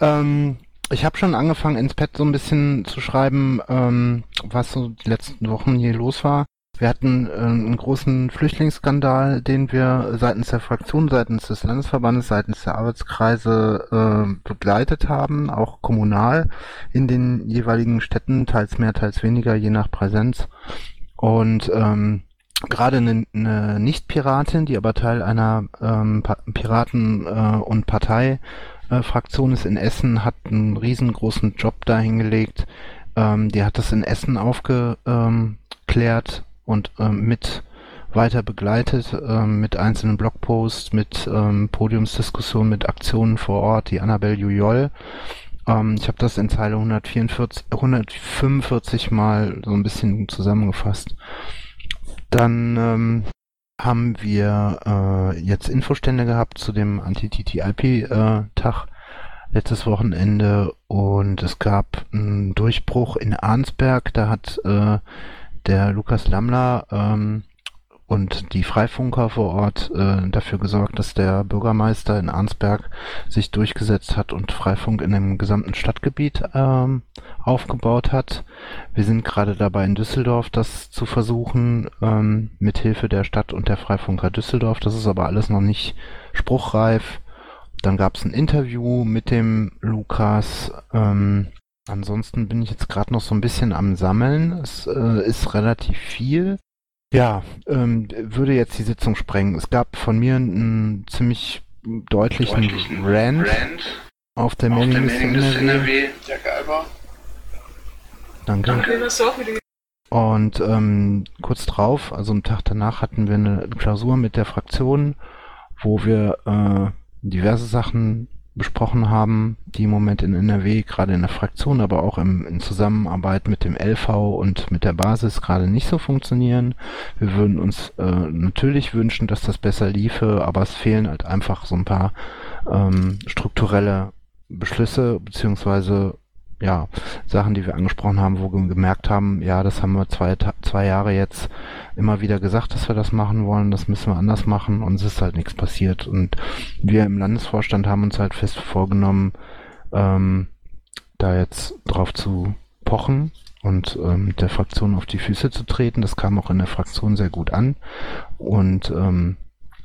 Ähm, ich habe schon angefangen ins Pad so ein bisschen zu schreiben, ähm, was so die letzten Wochen hier los war. Wir hatten äh, einen großen Flüchtlingsskandal, den wir seitens der Fraktion, seitens des Landesverbandes, seitens der Arbeitskreise äh, begleitet haben, auch kommunal in den jeweiligen Städten, teils mehr, teils weniger, je nach Präsenz. Und ähm, gerade eine, eine Nicht-Piratin, die aber Teil einer ähm, Piraten- äh, und Parteifraktion ist in Essen, hat einen riesengroßen Job dahingelegt. Ähm, die hat das in Essen aufgeklärt und ähm, mit weiter begleitet ähm, mit einzelnen Blogposts, mit ähm, Podiumsdiskussionen, mit Aktionen vor Ort, die Annabelle Jujol. Ähm, ich habe das in Zeile 144, 145 mal so ein bisschen zusammengefasst. Dann ähm, haben wir äh, jetzt Infostände gehabt zu dem Anti-TTIP-Tag äh, letztes Wochenende und es gab einen Durchbruch in Arnsberg. Da hat äh, der Lukas Lammler ähm, und die Freifunker vor Ort äh, dafür gesorgt, dass der Bürgermeister in Arnsberg sich durchgesetzt hat und Freifunk in dem gesamten Stadtgebiet ähm, aufgebaut hat. Wir sind gerade dabei in Düsseldorf das zu versuchen, ähm, mit Hilfe der Stadt und der Freifunker Düsseldorf. Das ist aber alles noch nicht spruchreif. Dann gab es ein Interview mit dem Lukas. Ähm, Ansonsten bin ich jetzt gerade noch so ein bisschen am Sammeln. Es äh, ist relativ viel. Ja, ähm, würde jetzt die Sitzung sprengen. Es gab von mir einen ziemlich deutlichen, deutlichen Rant, Rant auf der Mailingliste NRW. NRW. Der geil war. Danke. Danke. Und ähm, kurz drauf, also am Tag danach hatten wir eine Klausur mit der Fraktion, wo wir äh, diverse Sachen besprochen haben, die im Moment in NRW gerade in der Fraktion, aber auch im, in Zusammenarbeit mit dem LV und mit der Basis gerade nicht so funktionieren. Wir würden uns äh, natürlich wünschen, dass das besser liefe, aber es fehlen halt einfach so ein paar ähm, strukturelle Beschlüsse beziehungsweise ja, Sachen, die wir angesprochen haben, wo wir gemerkt haben, ja, das haben wir zwei, zwei Jahre jetzt immer wieder gesagt, dass wir das machen wollen, das müssen wir anders machen und es ist halt nichts passiert. Und wir im Landesvorstand haben uns halt fest vorgenommen, ähm, da jetzt drauf zu pochen und ähm, der Fraktion auf die Füße zu treten. Das kam auch in der Fraktion sehr gut an. Und ähm,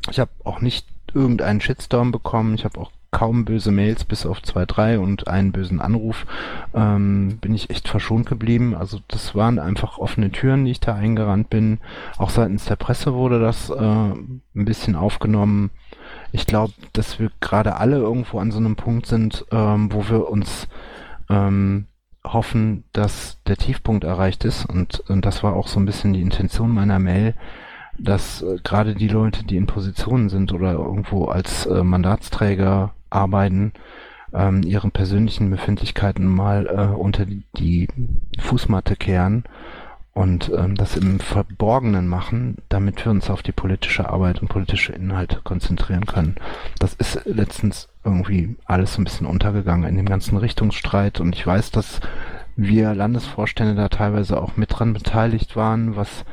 ich habe auch nicht irgendeinen Shitstorm bekommen. Ich habe auch kaum böse Mails, bis auf zwei, drei und einen bösen Anruf, ähm, bin ich echt verschont geblieben. Also das waren einfach offene Türen, die ich da eingerannt bin. Auch seitens der Presse wurde das äh, ein bisschen aufgenommen. Ich glaube, dass wir gerade alle irgendwo an so einem Punkt sind, ähm, wo wir uns ähm, hoffen, dass der Tiefpunkt erreicht ist. Und, und das war auch so ein bisschen die Intention meiner Mail, dass äh, gerade die Leute, die in Positionen sind oder irgendwo als äh, Mandatsträger arbeiten, ähm, ihren persönlichen Befindlichkeiten mal äh, unter die Fußmatte kehren und ähm, das im Verborgenen machen, damit wir uns auf die politische Arbeit und politische Inhalte konzentrieren können. Das ist letztens irgendwie alles ein bisschen untergegangen in dem ganzen Richtungsstreit und ich weiß, dass wir Landesvorstände da teilweise auch mit dran beteiligt waren, was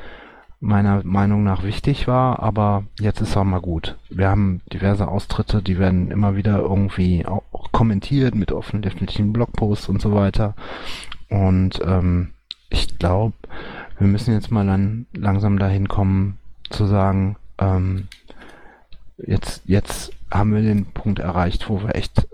meiner Meinung nach wichtig war, aber jetzt ist auch mal gut. Wir haben diverse Austritte, die werden immer wieder irgendwie auch kommentiert mit öffentlichen Blogposts und so weiter. Und ähm, ich glaube, wir müssen jetzt mal dann langsam dahin kommen zu sagen, ähm, jetzt, jetzt haben wir den Punkt erreicht, wo wir echt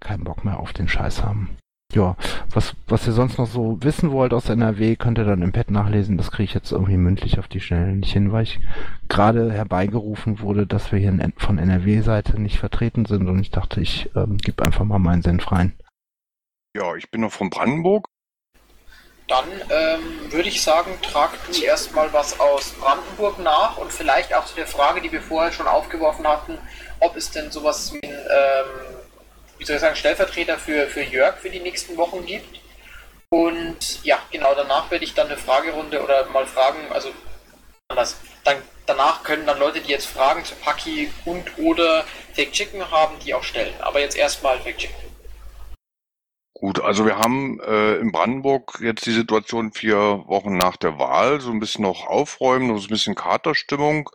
keinen Bock mehr auf den Scheiß haben. Ja, was, was ihr sonst noch so wissen wollt aus NRW, könnt ihr dann im Pad nachlesen. Das kriege ich jetzt irgendwie mündlich auf die Schnelle nicht hin, weil ich gerade herbeigerufen wurde, dass wir hier von NRW-Seite nicht vertreten sind und ich dachte, ich ähm, gebe einfach mal meinen Senf rein. Ja, ich bin noch von Brandenburg. Dann ähm, würde ich sagen, trag du erstmal was aus Brandenburg nach und vielleicht auch zu der Frage, die wir vorher schon aufgeworfen hatten, ob es denn sowas wie ein ähm, wie soll ich sagen, Stellvertreter für, für Jörg für die nächsten Wochen gibt. Und ja, genau, danach werde ich dann eine Fragerunde oder mal fragen, also anders. Dann, danach können dann Leute, die jetzt Fragen zu Paki und oder Fake Chicken haben, die auch stellen. Aber jetzt erstmal Fake Chicken. Gut, also wir haben äh, in Brandenburg jetzt die Situation vier Wochen nach der Wahl, so ein bisschen noch aufräumen, so ein bisschen Katerstimmung.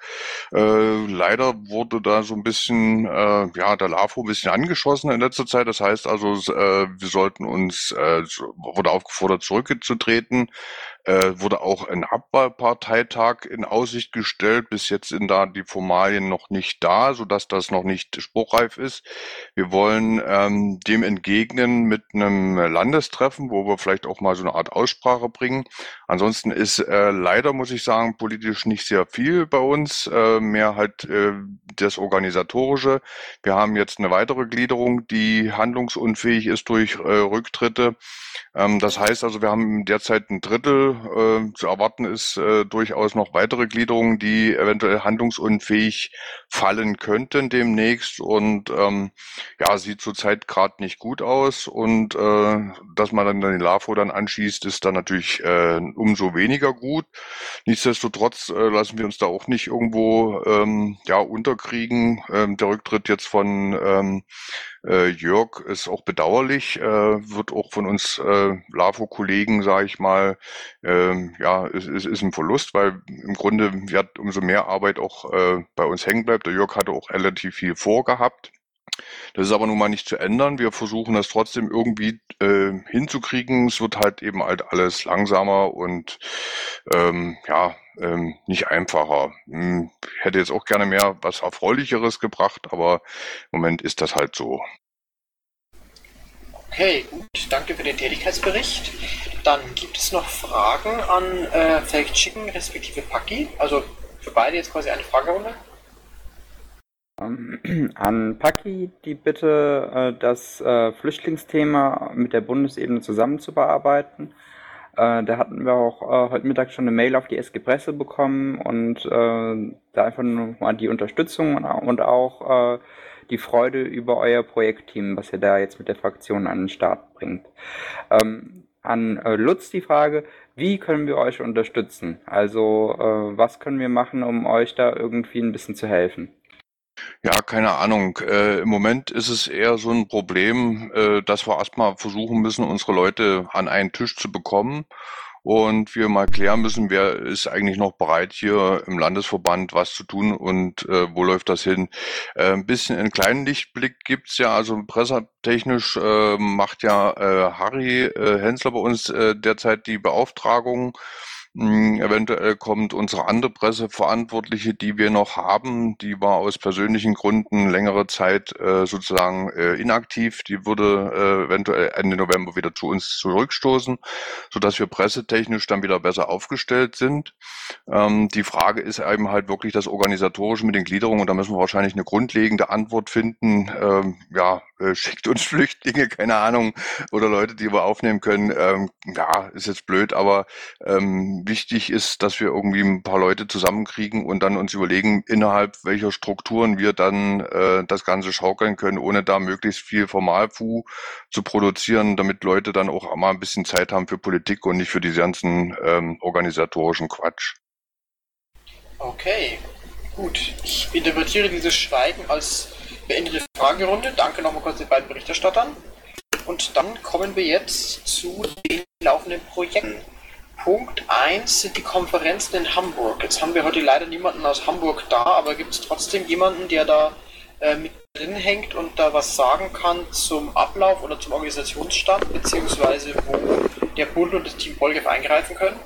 Äh, leider wurde da so ein bisschen, äh, ja, der LAFO ein bisschen angeschossen in letzter Zeit. Das heißt also, äh, wir sollten uns, äh, wurde aufgefordert, zurückzutreten äh, wurde auch ein Abwahlparteitag in Aussicht gestellt. Bis jetzt sind da die Formalien noch nicht da, sodass das noch nicht spruchreif ist. Wir wollen ähm, dem entgegnen mit einem Landestreffen, wo wir vielleicht auch mal so eine Art Aussprache bringen. Ansonsten ist äh, leider, muss ich sagen, politisch nicht sehr viel bei uns, äh, mehr halt äh, das Organisatorische. Wir haben jetzt eine weitere Gliederung, die handlungsunfähig ist durch äh, Rücktritte. Ähm, das heißt also, wir haben derzeit ein Drittel äh, zu erwarten ist äh, durchaus noch weitere Gliederungen, die eventuell handlungsunfähig fallen könnten demnächst. Und ähm, ja, sieht zurzeit gerade nicht gut aus. Und äh, dass man dann den LAFO dann anschießt, ist dann natürlich äh, umso weniger gut. Nichtsdestotrotz äh, lassen wir uns da auch nicht irgendwo ähm, ja unterkriegen. Ähm, der Rücktritt jetzt von ähm, äh, Jörg ist auch bedauerlich, äh, wird auch von uns äh, LAFO-Kollegen, sage ich mal, ähm, ja, es ist, ist ein Verlust, weil im Grunde wird umso mehr Arbeit auch äh, bei uns hängen bleibt. Der Jörg hatte auch relativ viel vorgehabt. Das ist aber nun mal nicht zu ändern. Wir versuchen das trotzdem irgendwie äh, hinzukriegen. Es wird halt eben halt alles langsamer und ähm, ja, ähm, nicht einfacher. Hm, hätte jetzt auch gerne mehr was Erfreulicheres gebracht, aber im Moment ist das halt so. Okay, gut, danke für den Tätigkeitsbericht. Dann gibt es noch Fragen an äh, Fake Chicken respektive Paki. Also für beide jetzt quasi eine Fragerunde. Ähm, an Paki die Bitte, äh, das äh, Flüchtlingsthema mit der Bundesebene zusammen zu bearbeiten. Äh, da hatten wir auch heute Mittag schon eine Mail auf die SG Presse bekommen und da einfach nur mal die Unterstützung und auch die Freude über euer Projektteam, was ihr da jetzt mit der Fraktion an den Start bringt. Ähm, an Lutz die Frage, wie können wir euch unterstützen? Also was können wir machen, um euch da irgendwie ein bisschen zu helfen? Ja, keine Ahnung. Äh, Im Moment ist es eher so ein Problem, äh, dass wir erstmal versuchen müssen, unsere Leute an einen Tisch zu bekommen und wir mal klären müssen, wer ist eigentlich noch bereit, hier im Landesverband was zu tun und äh, wo läuft das hin. Äh, ein bisschen einen kleinen Lichtblick gibt's ja, also pressetechnisch äh, macht ja äh, Harry äh, Hensler bei uns äh, derzeit die Beauftragung eventuell kommt unsere andere Presseverantwortliche, die wir noch haben, die war aus persönlichen Gründen längere Zeit äh, sozusagen äh, inaktiv. Die würde äh, eventuell Ende November wieder zu uns zurückstoßen, sodass wir pressetechnisch dann wieder besser aufgestellt sind. Ähm, die Frage ist eben halt wirklich das Organisatorische mit den Gliederungen und da müssen wir wahrscheinlich eine grundlegende Antwort finden. Ähm, ja, äh, schickt uns Flüchtlinge, keine Ahnung, oder Leute, die wir aufnehmen können. Ähm, ja, ist jetzt blöd, aber ähm, wichtig ist, dass wir irgendwie ein paar Leute zusammenkriegen und dann uns überlegen, innerhalb welcher Strukturen wir dann äh, das Ganze schaukeln können, ohne da möglichst viel Formalfu zu produzieren, damit Leute dann auch mal ein bisschen Zeit haben für Politik und nicht für diese ganzen ähm, organisatorischen Quatsch. Okay, gut. Ich interpretiere dieses Schweigen als beendete Fragerunde. Danke nochmal kurz den beiden Berichterstattern. Und dann kommen wir jetzt zu den laufenden Projekten. Punkt 1 sind die Konferenzen in Hamburg. Jetzt haben wir heute leider niemanden aus Hamburg da, aber gibt es trotzdem jemanden, der da äh, mit drin hängt und da was sagen kann zum Ablauf oder zum Organisationsstand, beziehungsweise wo der Bund und das Team Polgef eingreifen können?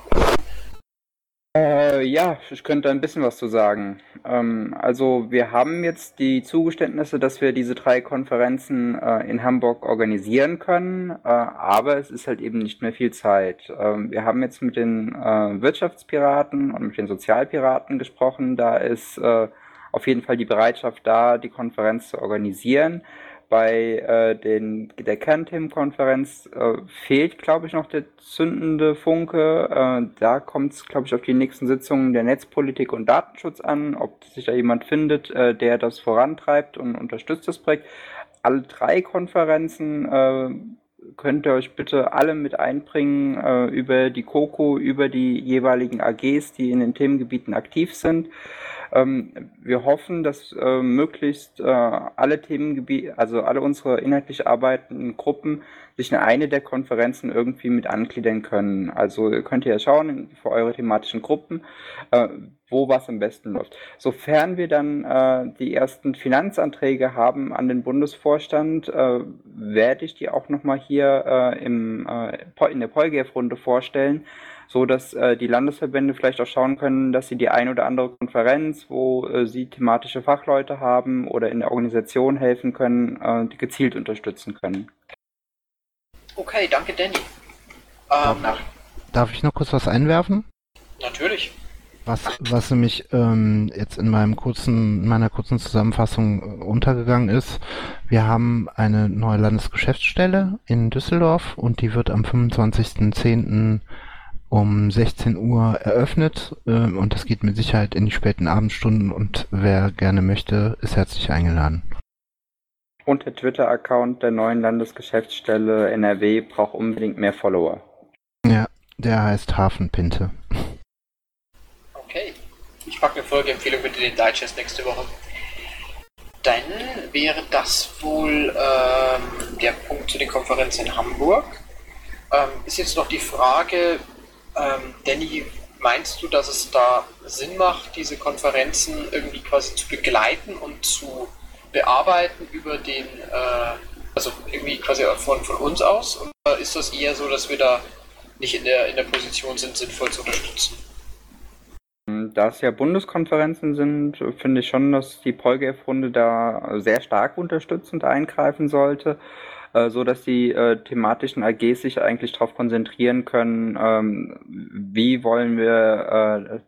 Äh, ja, ich könnte ein bisschen was zu sagen. Ähm, also wir haben jetzt die Zugeständnisse, dass wir diese drei Konferenzen äh, in Hamburg organisieren können, äh, aber es ist halt eben nicht mehr viel Zeit. Ähm, wir haben jetzt mit den äh, Wirtschaftspiraten und mit den Sozialpiraten gesprochen. Da ist äh, auf jeden Fall die Bereitschaft da, die Konferenz zu organisieren. Bei äh, den, der Kernthemenkonferenz äh, fehlt, glaube ich, noch der zündende Funke. Äh, da kommt es, glaube ich, auf die nächsten Sitzungen der Netzpolitik und Datenschutz an, ob sich da jemand findet, äh, der das vorantreibt und unterstützt das Projekt. Alle drei Konferenzen äh, könnt ihr euch bitte alle mit einbringen äh, über die COCO, über die jeweiligen AGs, die in den Themengebieten aktiv sind. Ähm, wir hoffen, dass äh, möglichst äh, alle Themengebiete, also alle unsere inhaltlich arbeitenden Gruppen sich in eine der Konferenzen irgendwie mit angliedern können. Also ihr könnt ja schauen für eure thematischen Gruppen, äh, wo was am besten läuft. Sofern wir dann äh, die ersten Finanzanträge haben an den Bundesvorstand, äh, werde ich die auch nochmal hier äh, im, äh, in der Polgef-Runde vorstellen so dass äh, die Landesverbände vielleicht auch schauen können, dass sie die ein oder andere Konferenz, wo äh, sie thematische Fachleute haben oder in der Organisation helfen können, äh, die gezielt unterstützen können. Okay, danke Danny. Ähm, darf, darf ich noch kurz was einwerfen? Natürlich. Was, was nämlich ähm, jetzt in meinem kurzen, in meiner kurzen Zusammenfassung äh, untergegangen ist, wir haben eine neue Landesgeschäftsstelle in Düsseldorf und die wird am 25.10 um 16 Uhr eröffnet äh, und das geht mit Sicherheit in die späten Abendstunden und wer gerne möchte, ist herzlich eingeladen. Und der Twitter-Account der neuen Landesgeschäftsstelle NRW braucht unbedingt mehr Follower. Ja, der heißt Hafenpinte. Ich packe eine Folgeempfehlung bitte den Digest nächste Woche. Dann wäre das wohl ähm, der Punkt zu den Konferenzen in Hamburg. Ähm, ist jetzt noch die Frage, ähm, Danny, meinst du, dass es da Sinn macht, diese Konferenzen irgendwie quasi zu begleiten und zu bearbeiten über den, äh, also irgendwie quasi von, von uns aus? Oder ist das eher so, dass wir da nicht in der, in der Position sind, sinnvoll zu unterstützen? Da es ja Bundeskonferenzen sind, finde ich schon, dass die PolGF-Runde da sehr stark unterstützend eingreifen sollte äh, so dass die äh, thematischen AGs sich eigentlich darauf konzentrieren können, ähm, wie wollen wir äh,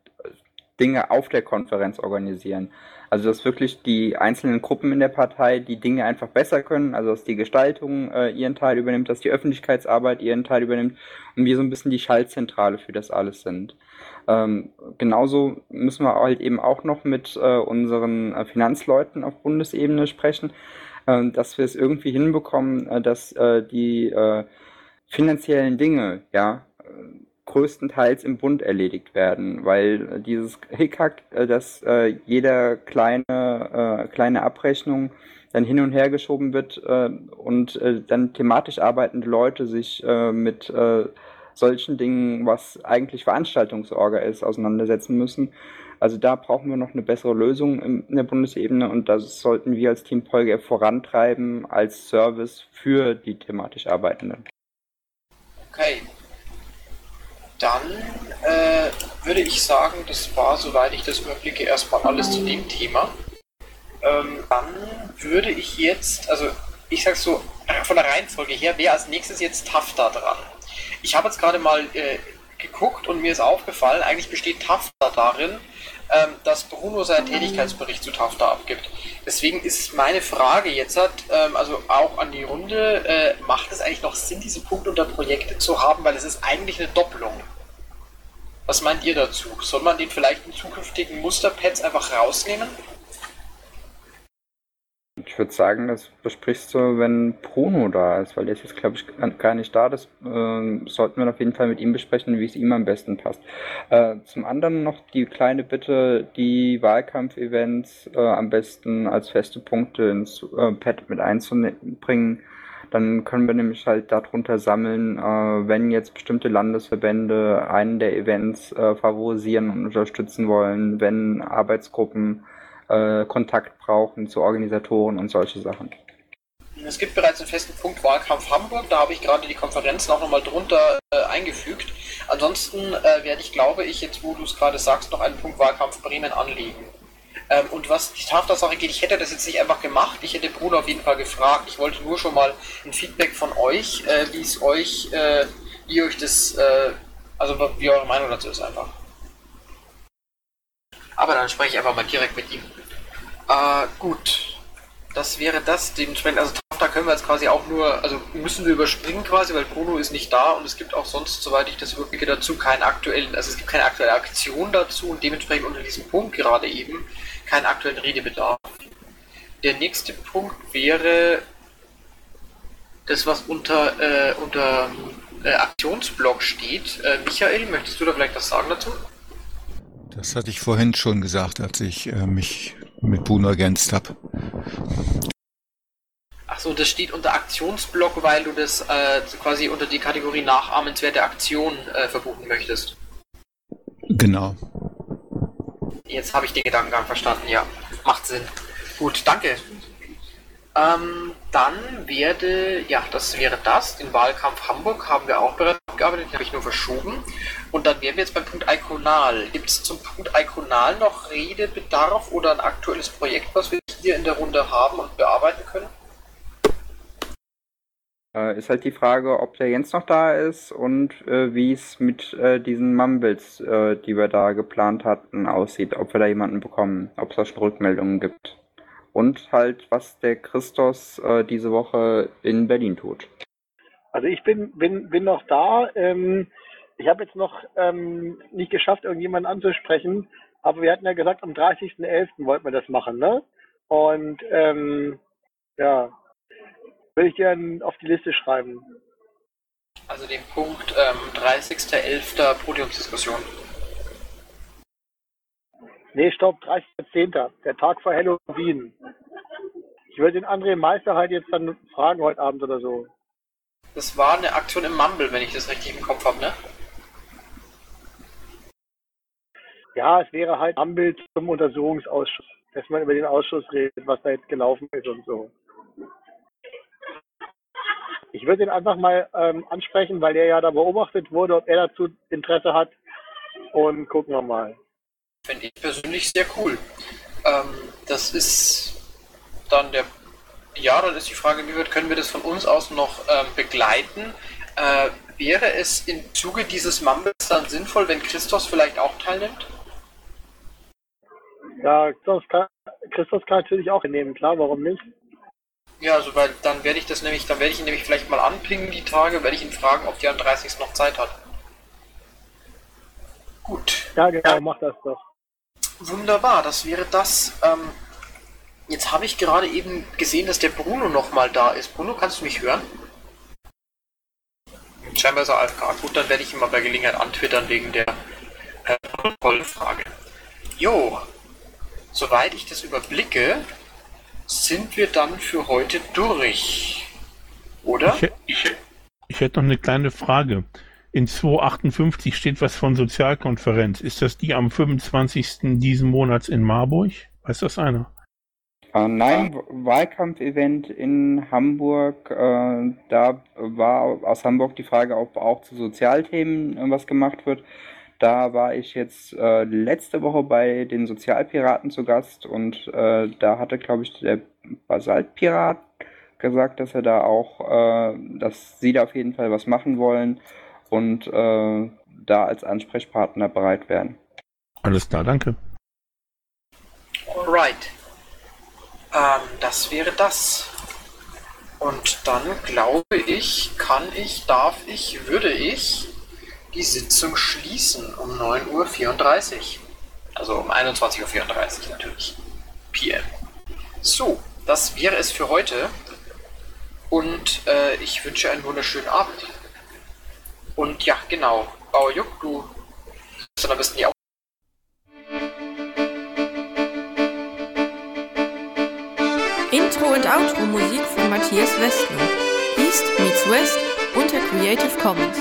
Dinge auf der Konferenz organisieren. Also dass wirklich die einzelnen Gruppen in der Partei die Dinge einfach besser können, also dass die Gestaltung äh, ihren Teil übernimmt, dass die Öffentlichkeitsarbeit ihren Teil übernimmt und wir so ein bisschen die Schaltzentrale für das alles sind. Ähm, genauso müssen wir halt eben auch noch mit äh, unseren äh, Finanzleuten auf Bundesebene sprechen, äh, dass wir es irgendwie hinbekommen, äh, dass äh, die äh, finanziellen Dinge, ja, größtenteils im Bund erledigt werden, weil dieses Hickhack, dass jeder kleine, kleine Abrechnung dann hin und her geschoben wird und dann thematisch arbeitende Leute sich mit solchen Dingen, was eigentlich Veranstaltungsorga ist, auseinandersetzen müssen. Also da brauchen wir noch eine bessere Lösung in der Bundesebene und das sollten wir als Team Polgef vorantreiben als Service für die thematisch Arbeitenden. Okay. dann äh, würde ich sagen, das war, soweit ich das überblicke, erstmal alles zu dem Thema. Ähm, dann würde ich jetzt, also ich sag so, von der Reihenfolge her, wer als nächstes jetzt Tafta dran? Ich habe jetzt gerade mal äh, geguckt und mir ist aufgefallen, eigentlich besteht Tafta darin, ähm, dass Bruno seinen Tätigkeitsbericht zu Tafta abgibt. Deswegen ist meine Frage jetzt, ähm, also auch an die Runde, äh, macht es eigentlich noch Sinn, diese Punkte unter Projekte zu haben, weil es ist eigentlich eine Doppelung. Was meint ihr dazu? Soll man den vielleicht in zukünftigen Musterpads einfach rausnehmen? Ich würde sagen, das besprichst du, wenn Bruno da ist, weil der ist jetzt, glaube ich, gar nicht da. Das äh, sollten wir auf jeden Fall mit ihm besprechen, wie es ihm am besten passt. Äh, zum anderen noch die kleine Bitte, die Wahlkampfevents äh, am besten als feste Punkte ins äh, Pad mit einzubringen. Dann können wir nämlich halt darunter sammeln, äh, wenn jetzt bestimmte Landesverbände einen der Events äh, favorisieren und unterstützen wollen, wenn Arbeitsgruppen äh, Kontakt brauchen zu Organisatoren und solche Sachen. Es gibt bereits einen festen Punkt Wahlkampf Hamburg, da habe ich gerade die Konferenzen auch nochmal drunter äh, eingefügt. Ansonsten äh, werde ich, glaube ich, jetzt wo du es gerade sagst, noch einen Punkt Wahlkampf Bremen anlegen. Ähm, und was die Tatsache geht, ich hätte das jetzt nicht einfach gemacht, ich hätte Bruno auf jeden Fall gefragt. Ich wollte nur schon mal ein Feedback von euch, äh, wie es euch, äh, wie euch das, äh, also wie eure Meinung dazu ist einfach. Aber dann spreche ich einfach mal direkt mit ihm. Äh, gut. Das wäre das. Dementsprechend, also da können wir jetzt quasi auch nur, also müssen wir überspringen quasi, weil Bruno ist nicht da und es gibt auch sonst, soweit ich das überblicke, dazu keinen aktuellen, also es gibt keine aktuelle Aktion dazu und dementsprechend unter diesem Punkt gerade eben keinen aktuellen Redebedarf. Der nächste Punkt wäre das, was unter, äh, unter äh, Aktionsblock steht. Äh, Michael, möchtest du da vielleicht was sagen dazu? Das hatte ich vorhin schon gesagt, als ich äh, mich mit Bruno ergänzt habe. Achso, das steht unter Aktionsblock, weil du das äh, quasi unter die Kategorie nachahmenswerte Aktion äh, verbuchen möchtest. Genau. Jetzt habe ich den Gedankengang verstanden, ja. Macht Sinn. Gut, danke. Ähm, dann werde, ja, das wäre das. Den Wahlkampf Hamburg haben wir auch bereits abgearbeitet, den habe ich nur verschoben. Und dann wären wir jetzt beim Punkt Iconal. Gibt es zum Punkt Iconal noch Redebedarf oder ein aktuelles Projekt, was wir hier in der Runde haben und bearbeiten können? Äh, ist halt die Frage, ob der Jens noch da ist und äh, wie es mit äh, diesen Mumbles, äh, die wir da geplant hatten, aussieht. Ob wir da jemanden bekommen, ob es da schon Rückmeldungen gibt. Und halt, was der Christos äh, diese Woche in Berlin tut. Also ich bin, bin, bin noch da. Ähm, ich habe jetzt noch ähm, nicht geschafft, irgendjemanden anzusprechen, aber wir hatten ja gesagt, am 30.11. wollten wir das machen, ne? Und ähm, ja, würde ich gerne auf die Liste schreiben. Also den Punkt ähm, 30.11. Podiumsdiskussion. Nee, stopp, 30.10. Der Tag vor Halloween. Ich würde den André Meister halt jetzt dann fragen heute Abend oder so. Das war eine Aktion im Mumble, wenn ich das richtig im Kopf habe, ne? Ja, es wäre halt Mumble zum Untersuchungsausschuss. Dass man über den Ausschuss redet, was da jetzt gelaufen ist und so. Ich würde ihn einfach mal ähm, ansprechen, weil er ja da beobachtet wurde, ob er dazu Interesse hat. Und gucken wir mal. Finde ich persönlich sehr cool. Ähm, das ist dann der. Ja, dann ist die Frage, wie weit können wir das von uns aus noch ähm, begleiten? Äh, wäre es im Zuge dieses Mumbles dann sinnvoll, wenn Christos vielleicht auch teilnimmt? Ja, Christos kann, Christos kann natürlich auch nehmen, klar, warum nicht? Ja, also weil dann werde ich das nämlich, dann werde ich ihn nämlich vielleicht mal anpingen die Tage, werde ich ihn fragen, ob die am 30. noch Zeit hat. Gut. Ja, genau, mach das doch. Wunderbar, das wäre das. Ähm, jetzt habe ich gerade eben gesehen, dass der Bruno nochmal da ist. Bruno, kannst du mich hören? Scheinbar ist er AFK. Gut, dann werde ich ihn mal bei Gelegenheit antwittern wegen der äh, Protokollfrage. Jo, soweit ich das überblicke, sind wir dann für heute durch. Oder? Ich, ich, ich hätte noch eine kleine Frage. In 258 steht was von Sozialkonferenz. Ist das die am 25. diesen Monats in Marburg? Weiß das einer? Äh, nein, Wahlkampfevent in Hamburg. Äh, da war aus Hamburg die Frage, ob auch zu Sozialthemen äh, was gemacht wird. Da war ich jetzt äh, letzte Woche bei den Sozialpiraten zu Gast und äh, da hatte, glaube ich, der Basaltpirat gesagt, dass er da auch, äh, dass sie da auf jeden Fall was machen wollen und äh, da als Ansprechpartner bereit wären. Alles klar, danke. Alright. Ähm, das wäre das. Und dann glaube ich, kann ich, darf ich, würde ich die Sitzung schließen um 9.34 Uhr. Also um 21.34 Uhr natürlich. PM. So, das wäre es für heute. Und äh, ich wünsche einen wunderschönen Abend. Und ja, genau. Bauer Juck, du bist dann am besten die Auf Intro und Outro Musik von Matthias Westner. East meets West unter Creative Commons.